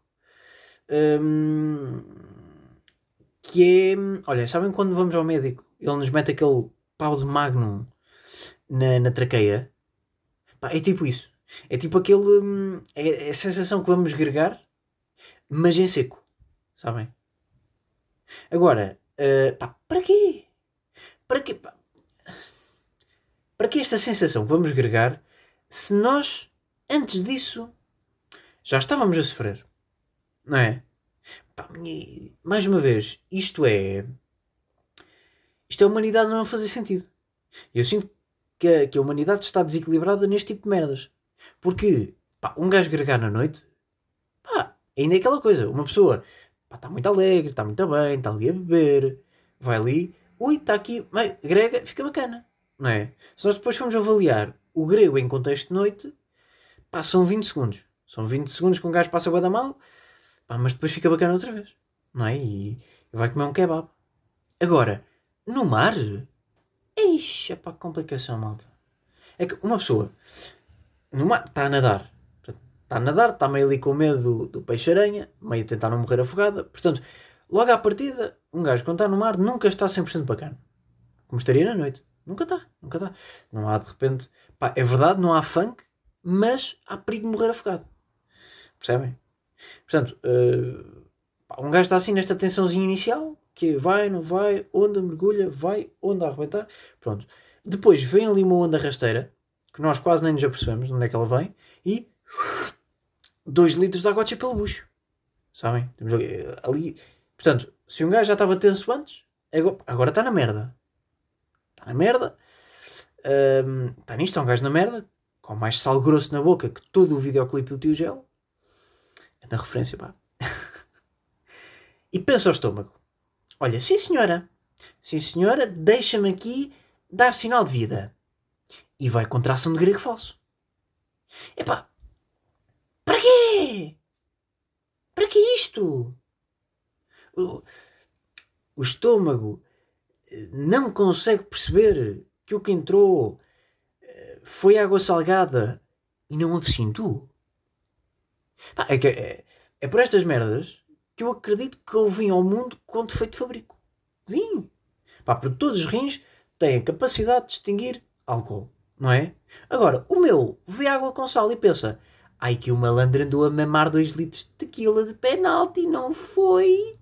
um, que é olha, sabem quando vamos ao médico ele nos mete aquele pau de magnum na, na traqueia? Pá, é tipo isso. É tipo aquele hum, é, é a sensação que vamos gregar mas em seco sabem agora uh, pá, para quê para quê pá, para que esta sensação vamos gregar se nós, antes disso, já estávamos a sofrer? Não é? Pá, mais uma vez, isto é. Isto é a humanidade não fazer sentido. Eu sinto que a, que a humanidade está desequilibrada neste tipo de merdas. Porque, pá, um gajo gregar na noite, pá, ainda é aquela coisa. Uma pessoa, está muito alegre, está muito bem, está ali a beber, vai ali, ui, está aqui, grega, fica bacana não é? Se nós depois formos avaliar o grego em contexto de noite, pá, são 20 segundos. São 20 segundos que um gajo passa a mal, pá, mas depois fica bacana outra vez, não é? E vai comer um kebab. Agora, no mar, eixa, pá, complicação, malta. É que uma pessoa, no mar, está a nadar, está a nadar, está meio ali com medo do, do peixe-aranha, meio a tentar não morrer afogada, portanto, logo à partida, um gajo quando está no mar nunca está 100% bacana. Como estaria na noite. Nunca está, nunca está. Não há de repente. Pá, é verdade, não há funk, mas há perigo de morrer afogado. Percebem? Portanto, uh, pá, um gajo está assim nesta tensãozinha inicial, que vai, não vai, onda mergulha, vai, onda a arrebentar. Pronto. Depois vem ali uma onda rasteira, que nós quase nem nos apercebemos de onde é que ela vem, e 2 litros de água a pelo bucho. Sabem? Ali. Portanto, se um gajo já estava tenso antes, agora está na merda está na merda. Está um, nisto, é um gajo na merda, com mais sal grosso na boca que todo o videoclipe do tio Gel. É da referência, pá. e pensa ao estômago. Olha, sim senhora, sim senhora, deixa-me aqui dar sinal de vida. E vai contração de grego falso. Epá, quê? Para que isto? O, o estômago não consegue perceber que o que entrou eh, foi água salgada e não absinto. É, é, é por estas merdas que eu acredito que eu vim ao mundo com defeito de fabrico. Vim. Pá, porque todos os rins têm a capacidade de distinguir álcool, não é? Agora, o meu vê água com sal e pensa: ai que o malandro andou a mamar 2 litros de tequila de penalti, não foi?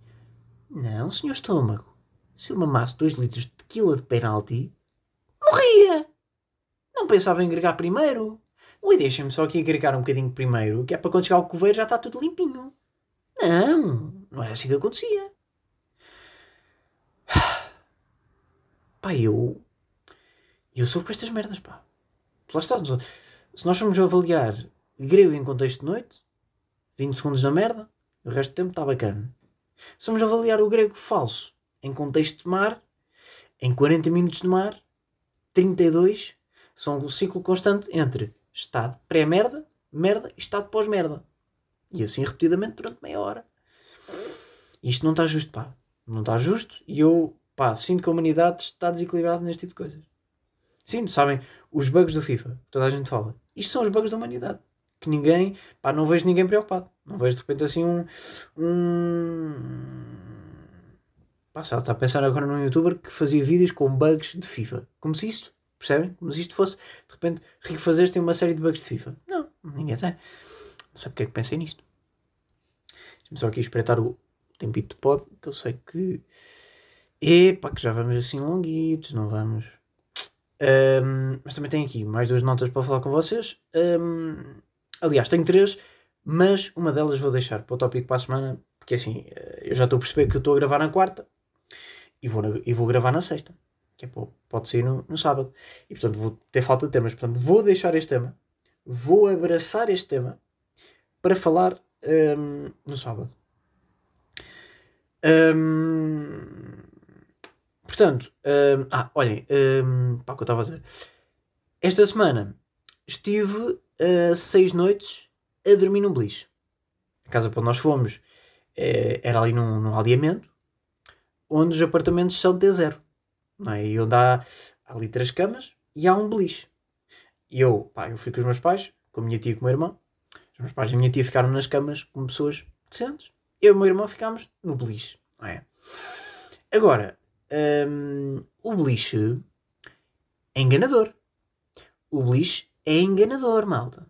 Não, senhor estômago se eu mamasse 2 litros de tequila de penalti, morria! Não pensava em agregar primeiro. Ui, deixem-me só aqui agregar um bocadinho primeiro, que é para quando chegar o coveiro já está tudo limpinho. Não, não era assim que acontecia. Pá, eu. Eu sou com estas merdas, pá. Lá está. Se nós formos avaliar grego em contexto de noite, 20 segundos na merda, o resto do tempo está bacana. Se formos avaliar o grego falso em contexto de mar, em 40 minutos de mar, 32 são o ciclo constante entre estado pré-merda, merda e estado pós-merda. E assim repetidamente durante meia hora. Isto não está justo, pá. Não está justo e eu, pá, sinto que a humanidade está desequilibrada neste tipo de coisas. Sinto, sabem, os bugs do FIFA, toda a gente fala. Isto são os bugs da humanidade. Que ninguém, pá, não vejo ninguém preocupado. Não vejo de repente assim um, um Pá, está a pensar agora num youtuber que fazia vídeos com bugs de FIFA. Como se isto, percebem? Como se isto fosse, de repente, Rico Fazeres tem uma série de bugs de FIFA. Não, ninguém tem. Não sei porque é que pensei nisto. Deixa-me só aqui espreitar o tempito de pod, que eu sei que. Epá, que já vamos assim longuitos, não vamos. Um, mas também tenho aqui mais duas notas para falar com vocês. Um, aliás, tenho três, Mas uma delas vou deixar para o tópico para a semana, porque assim, eh, eu já estou a perceber que eu estou a gravar na quarta e vou, na, e vou gravar na sexta, que é, pode sair no, no sábado. E portanto vou ter falta de temas. Portanto, vou deixar este tema, vou abraçar este tema para falar um, ehm, no sábado. Um, portanto, um, ah, olhem, um, pá, o que eu estava a dizer. Esta semana estive uh, seis noites a dormir num beliche. A casa para onde nós fomos eh, era ali num, num aldeamento, onde os apartamentos são T0. Não é? E onde há, há ali três camas e há um beliche. E eu, pá, eu fui com os meus pais, com a minha tia e com o meu irmão. Os meus pais e a minha tia ficaram nas camas como pessoas decentes eu e o meu irmão ficámos no beliche. É? Agora, um, o beliche é enganador. O beliche é enganador, malta.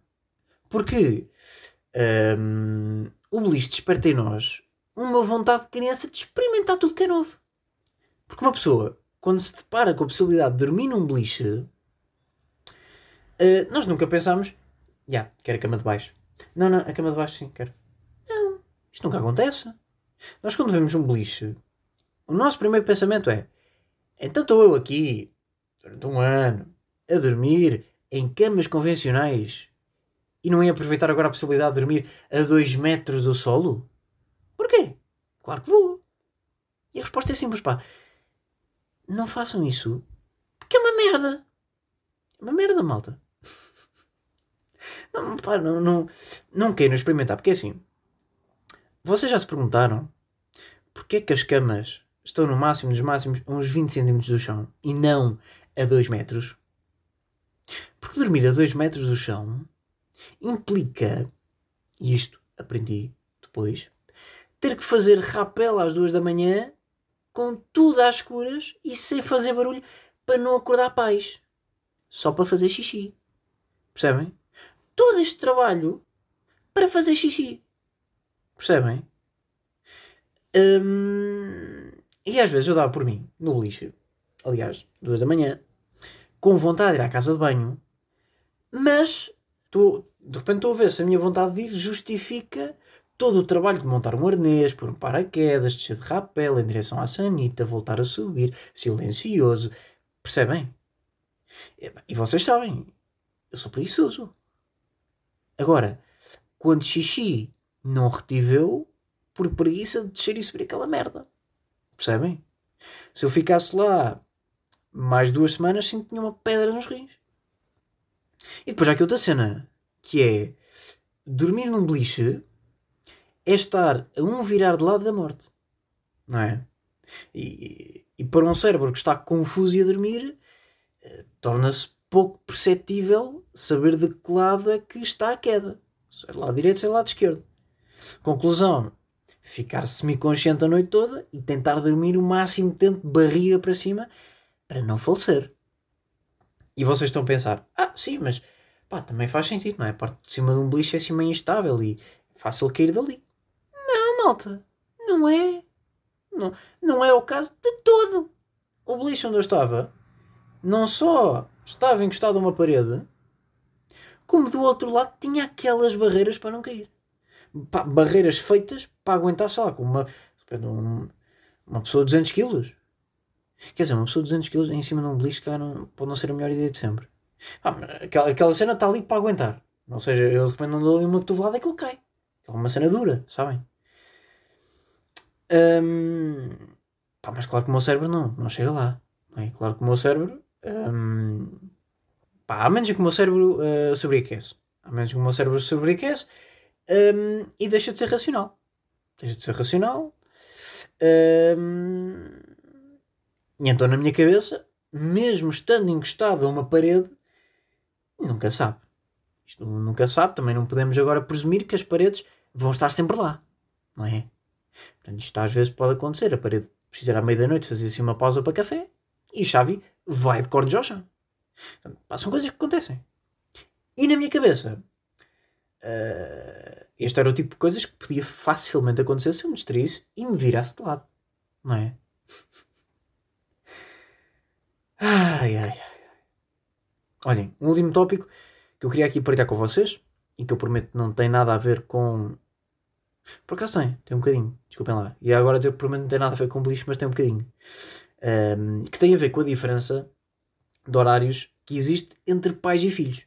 Porque um, o beliche desperta em nós uma vontade de criança de experimentar tudo que é novo. Porque uma pessoa, quando se depara com a possibilidade de dormir num beliche, uh, nós nunca pensámos, já, yeah, quero a cama de baixo. Não, não, a cama de baixo sim, quero. Isto nunca acontece. Nós, quando vemos um beliche, o nosso primeiro pensamento é: então estou eu aqui, durante um ano, a dormir em camas convencionais e não ia aproveitar agora a possibilidade de dormir a 2 metros do solo? Porquê? Claro que vou. E a resposta é simples, pá. Não façam isso porque é uma merda. É uma merda, malta. Não, pá, não, não, não queiram experimentar, porque é assim. Vocês já se perguntaram porquê é que as camas estão no máximo dos máximos a uns 20 cm do chão e não a 2 metros? Porque dormir a 2 metros do chão implica, e isto aprendi depois, ter que fazer rapel às 2 da manhã com tudo às escuras e sem fazer barulho para não acordar pais. Só para fazer xixi. Percebem? Todo este trabalho para fazer xixi. Percebem? Hum, e às vezes eu dava por mim, no lixo, aliás, duas da manhã, com vontade de ir à casa de banho, mas tô, de repente estou a ver se a minha vontade de ir justifica todo o trabalho de montar um arnês, pôr um paraquedas, descer de rapel em direção à sanita, voltar a subir, silencioso. Percebem? E vocês sabem, eu sou preguiçoso. Agora, quando xixi não retive eu por preguiça de descer e subir aquela merda. Percebem? Se eu ficasse lá mais duas semanas, sinto que tinha uma pedra nos rins. E depois há aqui outra cena, que é dormir num beliche é estar a um virar de lado da morte. Não é? E, e para um cérebro que está confuso e a dormir, eh, torna-se pouco perceptível saber de que lado é que está a queda. Se é lado direito, se é lado esquerdo. Conclusão: ficar semiconsciente a noite toda e tentar dormir o máximo tempo de barriga para cima para não falecer. E vocês estão a pensar: ah, sim, mas pá, também faz sentido, não é? A parte de cima de um beliche é assim meio instável e fácil cair dali. Não, malta, não é. Não, não é o caso de todo. O beliche onde eu estava não só estava encostado a uma parede, como do outro lado tinha aquelas barreiras para não cair barreiras feitas para aguentar, sei lá, com uma, uma pessoa de 200 kg. Quer dizer, uma pessoa de 200 kg em cima de um beliche não, pode não ser a melhor ideia de sempre. Ah, aquela, aquela cena está ali para aguentar. Ou seja, eu de repente não dou ali uma cotovelada e cai. É uma cena dura, sabem? Um, pá, mas claro que o meu cérebro não, não chega lá. Não é? Claro que o meu cérebro. Um, pá, a menos que o meu cérebro uh, sobreaquece. A menos que o meu cérebro sobreaquece um, e deixa de ser racional. Deixa de ser racional. Um, e então, na minha cabeça, mesmo estando encostado a uma parede, nunca sabe. Isto nunca sabe, também não podemos agora presumir que as paredes vão estar sempre lá, não é? Portanto, isto às vezes pode acontecer. A parede precisa à meia da noite fazer assim uma pausa para café e chave vai de cordes ao chão. São coisas que acontecem. E na minha cabeça, Uh, este era o tipo de coisas que podia facilmente acontecer se eu me distraísse e me virasse de lado. Não é? Ai, ai, ai. Olhem, um último tópico que eu queria aqui partilhar com vocês e que eu prometo não tem nada a ver com. Por acaso tem, tem um bocadinho, desculpem lá. E agora que prometo não tem nada a ver com beliche, mas tem um bocadinho. Um, que tem a ver com a diferença de horários que existe entre pais e filhos.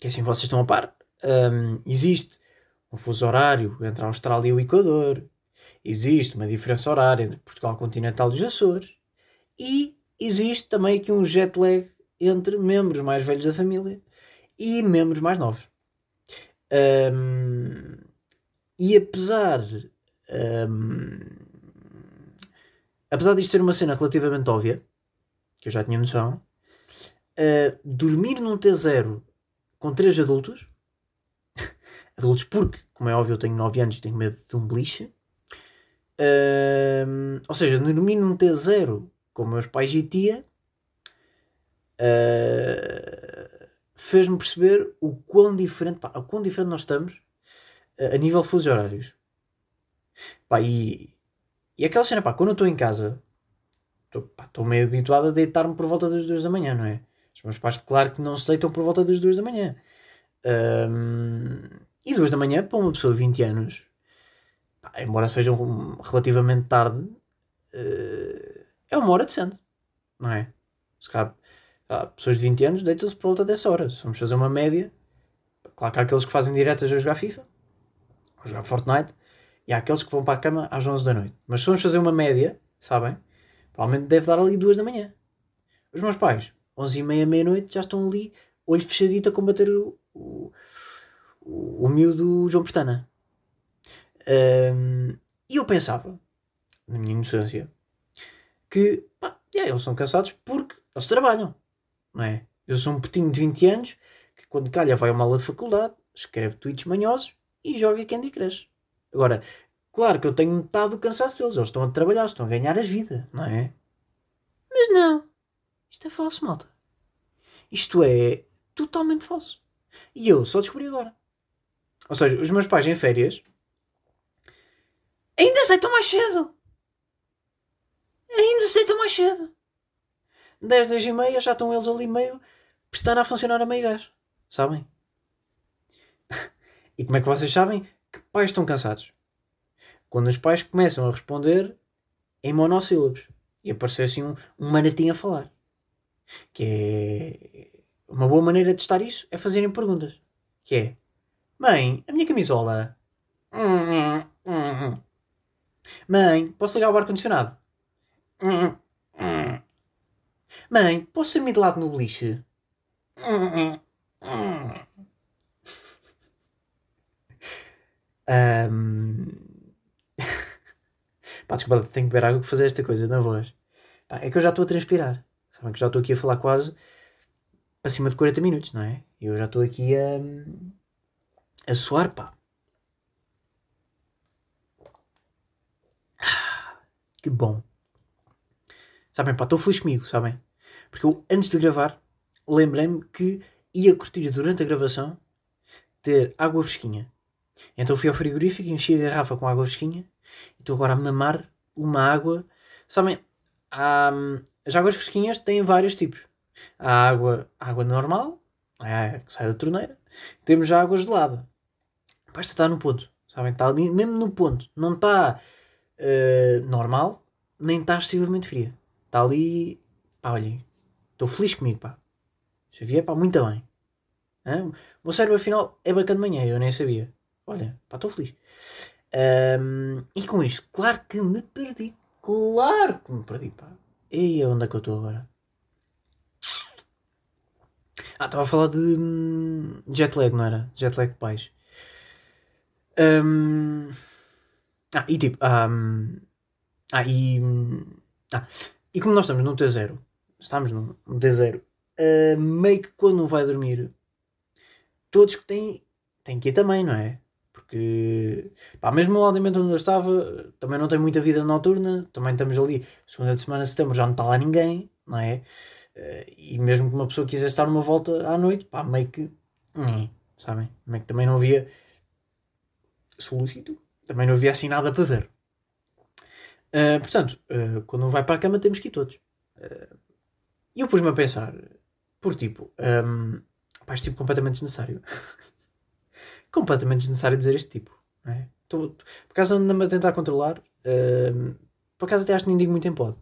Que assim vocês estão a par. Um, existe um fuso horário entre a Austrália e o Equador. Existe uma diferença horária entre Portugal continental e os Açores. E existe também aqui um jet lag entre membros mais velhos da família e membros mais novos. Um, e apesar. Um, apesar disto ser uma cena relativamente óbvia, que eu já tinha noção, uh, dormir num T0 com três adultos, adultos porque, como é óbvio, eu tenho 9 anos e tenho medo de um beliche. Uh, ou seja, dormir num T0 com meus pais e tia uh, fez-me perceber o quão diferente, pá, o quão diferente nós estamos uh, a nível de fusos horários. Pá, e, e aquela cena, pá, quando eu estou em casa, estou meio habituado a deitar-me por volta das 2 da manhã, não é? Os meus pais, claro que não se deitam por volta das 2 da manhã. Um, e 2 da manhã, para uma pessoa de 20 anos, pá, embora seja um, relativamente tarde, uh, é uma hora decente, não é? Se calhar, pessoas de 20 anos deitam-se por volta dessa hora. Se vamos fazer uma média, claro que há aqueles que fazem diretas a jogar FIFA, a jogar Fortnite, e há aqueles que vão para a cama às 11 da noite. Mas se vamos fazer uma média, sabem? Provavelmente deve dar ali 2 da manhã. Os meus pais, 11 e meia, meia-noite, já estão ali, olho fechadito a combater o, o, o, o miúdo João Pestana. Um, e eu pensava, na minha inocência, que pá, yeah, eles são cansados porque eles trabalham, não é? Eu sou um putinho de 20 anos que quando calha vai a uma aula de faculdade, escreve tweets manhosos e joga Candy Crush. Agora, claro que eu tenho metade do cansaço deles, eles estão a trabalhar, estão a ganhar a vida, não é? Mas não, isto é falso, malta. Isto é totalmente falso. E eu só descobri agora. Ou seja, os meus pais em férias ainda aceitam mais cedo. Ainda aceitam mais cedo. 10, 10 e meia já estão eles ali meio prestando a funcionar a meio gás. Sabem? e como é que vocês sabem que pais estão cansados? Quando os pais começam a responder em monossílabos e aparecer assim um, um manatinho a falar. Que é uma boa maneira de testar isso é fazerem perguntas. Que é Mãe, a minha camisola. Mãe, posso ligar o ar-condicionado? Mãe, posso dormir de lado no beliche? Um... Pá, desculpa, tenho que beber água que fazer esta coisa na voz. Pá, é que eu já estou a transpirar. Sabem que já estou aqui a falar quase para cima de 40 minutos, não é? Eu já estou aqui a, a suar, pá. Que bom. Sabem, pá, estou feliz comigo, sabem? Porque eu, antes de gravar, lembrei-me que ia curtir durante a gravação ter água fresquinha. Então fui ao frigorífico, enchi a garrafa com água fresquinha e estou agora a mamar uma água. Sabem, há, as águas fresquinhas têm vários tipos. Há água, água normal, é, que sai da torneira. Temos a água gelada. Pá, esta está no ponto. Sabem? Está mesmo no ponto. Não está uh, normal, nem está excessivamente fria. Está ali. Pá, olhem. Estou feliz comigo, pá. Xavier, pá, muito bem. Hã? O meu cérebro, afinal, é bacana de manhã. Eu nem sabia. Olha, pá, estou feliz. Um, e com isto, claro que me perdi. Claro que me perdi, pá. E onde é que eu estou agora? Ah, estava a falar de hum, jet lag, não era? Jet lag de pais. Um, ah, e tipo. Um, ah, e. Ah, e como nós estamos num T0, estamos num, num T0, uh, meio que quando vai dormir, todos que têm, têm que ir também, não é? Porque, pá, mesmo o aldeamento onde eu estava, também não tem muita vida noturna, também estamos ali, segunda de semana setembro já não está lá ninguém, não é? Uh, e mesmo que uma pessoa quisesse dar uma volta à noite, pá, meio que. Hum, sabem? Meio que também não havia solúcito, também não havia assim nada para ver. Uh, portanto, uh, quando um vai para a cama temos que ir todos. E eu pus-me a pensar, por tipo, um, pá, este tipo completamente desnecessário. completamente desnecessário dizer este tipo. Não é? Tô, por acaso ando-me a tentar controlar. Uh, por acaso até acho que nem digo muito em pod.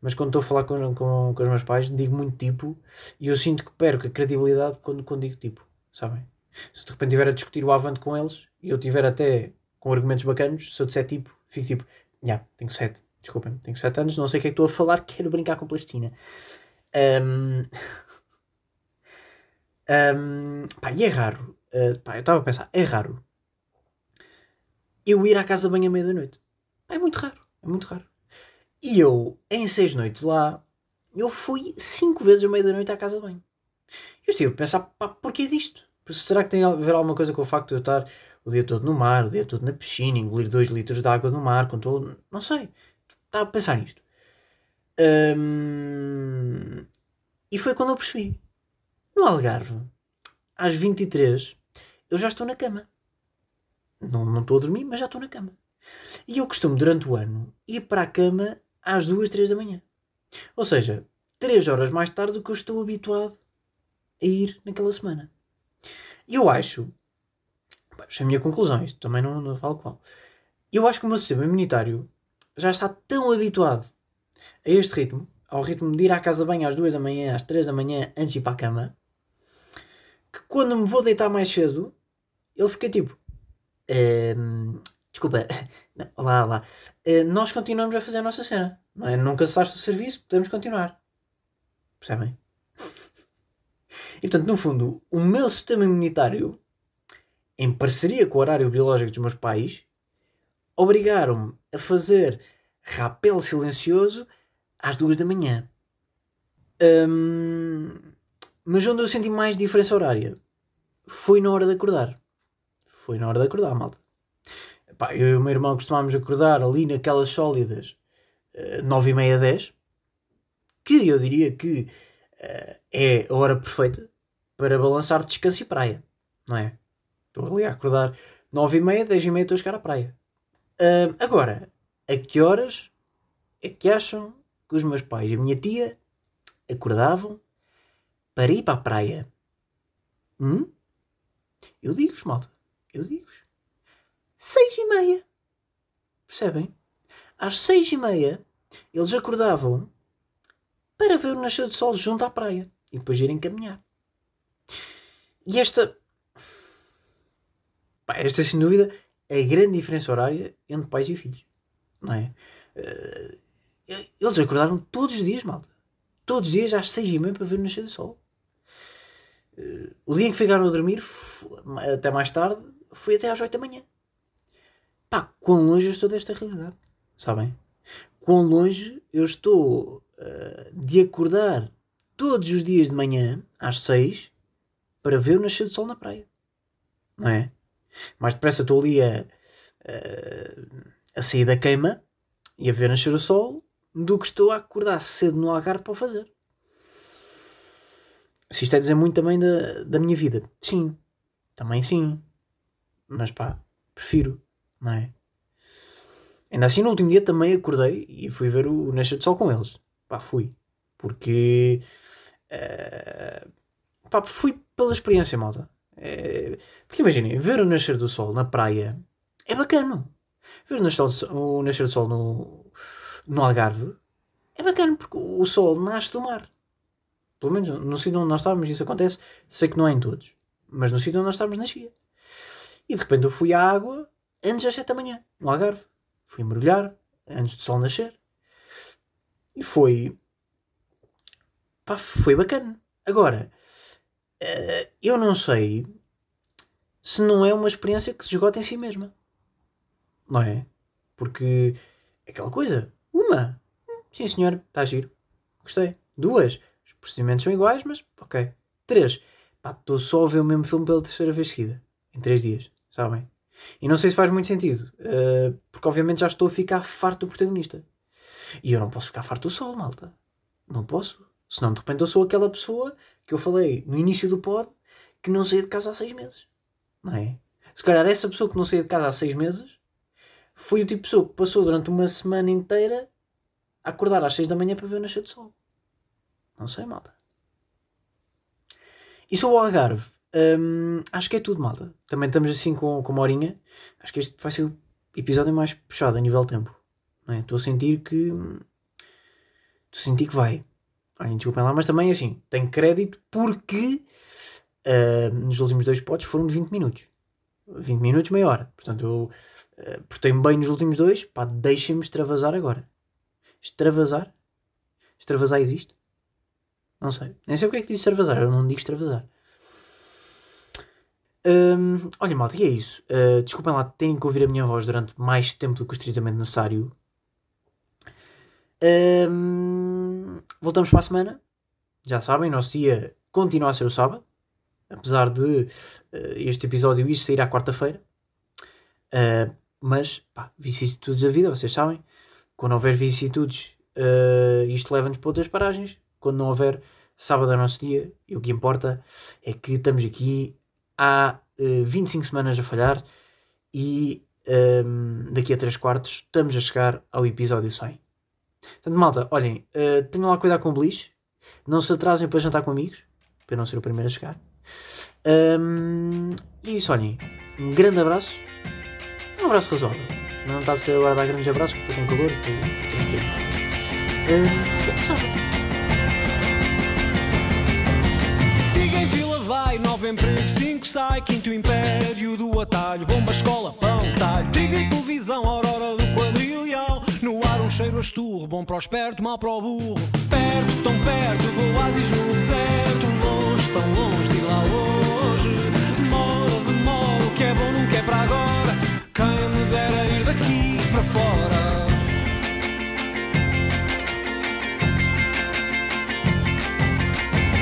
Mas quando estou a falar com, com, com os meus pais, digo muito tipo e eu sinto que perco a credibilidade quando, quando digo tipo, sabem? Se de repente estiver a discutir o avante com eles e eu tiver até com argumentos bacanos, se eu disser tipo, fico tipo, yeah, tenho sete, desculpem, tenho sete anos, não sei o que é que estou a falar, quero brincar com plastina. Um... um... Pá, e é raro, uh, pá, eu estava a pensar, é raro eu ir à casa bem à meia-da-noite. É muito raro, é muito raro. E eu, em seis noites lá, eu fui cinco vezes à meia-da-noite à casa bem. Eu estive a pensar, pá, porquê disto? Será que tem a ver alguma coisa com o facto de eu estar o dia todo no mar, o dia todo na piscina, engolir dois litros de água no mar, com todo... Não sei. Estava a pensar nisto. Um... E foi quando eu percebi. No Algarve, às 23, eu já estou na cama. Não, não estou a dormir, mas já estou na cama. E eu costumo, durante o ano, ir para a cama às 2, 3 da manhã. Ou seja, 3 horas mais tarde do que eu estou habituado a ir naquela semana. E eu acho, esta é a minha conclusão, isto também não, não falo qual. Eu acho que o meu sistema imunitário já está tão habituado a este ritmo, ao ritmo de ir à casa bem às 2 da manhã, às 3 da manhã, antes de ir para a cama, que quando me vou deitar mais cedo, ele fica tipo, Uh, desculpa, olá, olá. Uh, nós continuamos a fazer a nossa cena, não é? Não cansaste o serviço, podemos continuar. Percebem? E portanto, no fundo, o meu sistema imunitário, em parceria com o horário biológico dos meus pais, obrigaram-me a fazer rapel silencioso às duas da manhã. Um, mas onde eu senti mais diferença horária foi na hora de acordar foi na hora de acordar, malta. Pá, eu e o meu irmão costumámos acordar ali naquelas sólidas uh, 9 e meia, 10, que eu diria que uh, é a hora perfeita para balançar descanso e praia, não é? Estou ali a acordar 9 e meia, 10 e meia estou a chegar à praia. Uh, agora, a que horas é que acham que os meus pais e a minha tia acordavam para ir para a praia? Hum? Eu digo-vos, malta. Eu digo-vos. Seis e meia. Percebem? Às seis e meia, eles acordavam para ver o nascer do sol junto à praia e depois irem caminhar. E esta. Pá, esta é sem dúvida a grande diferença horária entre pais e filhos. Não é? Uh, eles acordaram todos os dias, malta. Todos os dias às seis e meia para ver o nascer do sol. Uh, o dia em que ficaram a dormir, até mais tarde, fui até às 8 da manhã. Pá, quão longe eu estou desta realidade, sabem? Quão longe eu estou uh, de acordar todos os dias de manhã, às 6, para ver o nascer do sol na praia. Não é? Mais depressa estou ali a, uh, a sair da queima e a ver nascer o sol do que estou a acordar cedo no Algarve para o fazer. Se isto é dizer muito também da, da minha vida. Sim, também sim. Mas pá, prefiro, não é? Ainda assim, no último dia também acordei e fui ver o Nascer de Sol com eles. Pá, fui. Porque. Uh, pá, fui pela experiência, malta. É, porque imaginem, ver o Nascer do Sol na praia é bacana. Ver o Nascer, o nascer do Sol no, no Algarve é bacana porque o Sol nasce do mar. Pelo menos no sítio onde nós estávamos, isso acontece. Sei que não é em todos, mas no sítio onde nós estávamos, nascia. E de repente eu fui à água antes das 7 da manhã, no Algarve. Fui mergulhar antes do sol nascer. E foi. Pá, foi bacana. Agora, uh, eu não sei se não é uma experiência que se esgota em si mesma. Não é? Porque é aquela coisa. Uma. Sim, senhor, está giro. Gostei. Duas. Os procedimentos são iguais, mas ok. Três. Estou só a ver o mesmo filme pela terceira vez seguida. Em três dias sabem? E não sei se faz muito sentido, uh, porque obviamente já estou a ficar farto do protagonista. E eu não posso ficar farto do sol, malta. Não posso. Senão de repente eu sou aquela pessoa que eu falei no início do pod que não saía de casa há seis meses. Não é? Se calhar essa pessoa que não saía de casa há seis meses foi o tipo de pessoa que passou durante uma semana inteira a acordar às seis da manhã para ver o nascer do sol. Não sei, malta. E sobre o Algarve, Hum, acho que é tudo, malta. Também estamos assim com, com uma horinha. Acho que este vai ser o episódio mais puxado a nível tempo. é? Estou a sentir que. Estou a sentir que vai. Olhem, desculpem lá, mas também assim, tenho crédito porque uh, nos últimos dois potes foram de 20 minutos. 20 minutos, meia hora. Portanto, eu uh, portei-me bem nos últimos dois. Pá, deixem-me extravasar agora. Extravasar? Extravasar existe? Não sei. Nem sei o que é que diz extravasar. Eu não digo extravasar. Hum, olha, malta, e é isso. Uh, desculpem lá terem que ouvir a minha voz durante mais tempo do que o estritamente necessário. Um, voltamos para a semana. Já sabem, nosso dia continua a ser o sábado. Apesar de uh, este episódio ir sair à quarta-feira. Uh, mas, pá, vicissitudes da vida, vocês sabem. Quando houver vicissitudes, uh, isto leva-nos para outras paragens. Quando não houver, sábado é o nosso dia. E o que importa é que estamos aqui há uh, 25 semanas a falhar. E um, daqui a 3 quartos estamos a chegar ao episódio 100. Portanto, malta, olhem, uh, tenham lá cuidado com o beliche. Não se atrasem para jantar com amigos, para não ser o primeiro a chegar. Um, e é isso, olhem, um grande abraço. Um abraço razoável. Não está a ser agora dar grandes abraços porque com calor, estou transpirando. Um, até sábado. Siga em fila, vai, nove cinco sai, quinto império do atalho, bomba, escola, pão, talho, TV, televisão, cheiro a esturro, bom para o esperto, mal para o burro, perto, tão perto, do oásis no deserto, longe, tão longe de lá hoje, demora, demora, o que é bom nunca é para agora, quem me dera ir daqui para fora.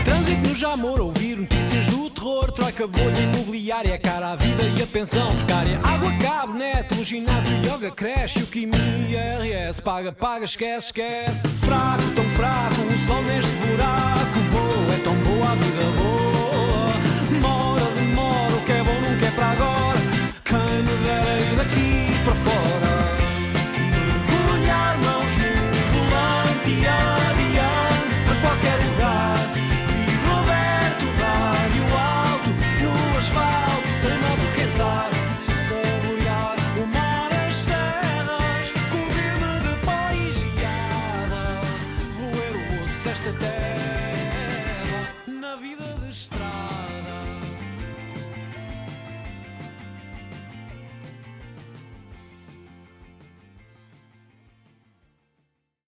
Trânsito no Jamor, ouvir notícias terror, troca bolha imobiliária, é cara a vida e a pensão precária. Água, cabo, neto, ginásio, yoga, creche, o quiminho IRS, paga, paga, esquece, esquece. Fraco, tão fraco, o sol neste buraco, boa, é tão boa a vida boa. Mora, demora, o que é bom nunca é para agora.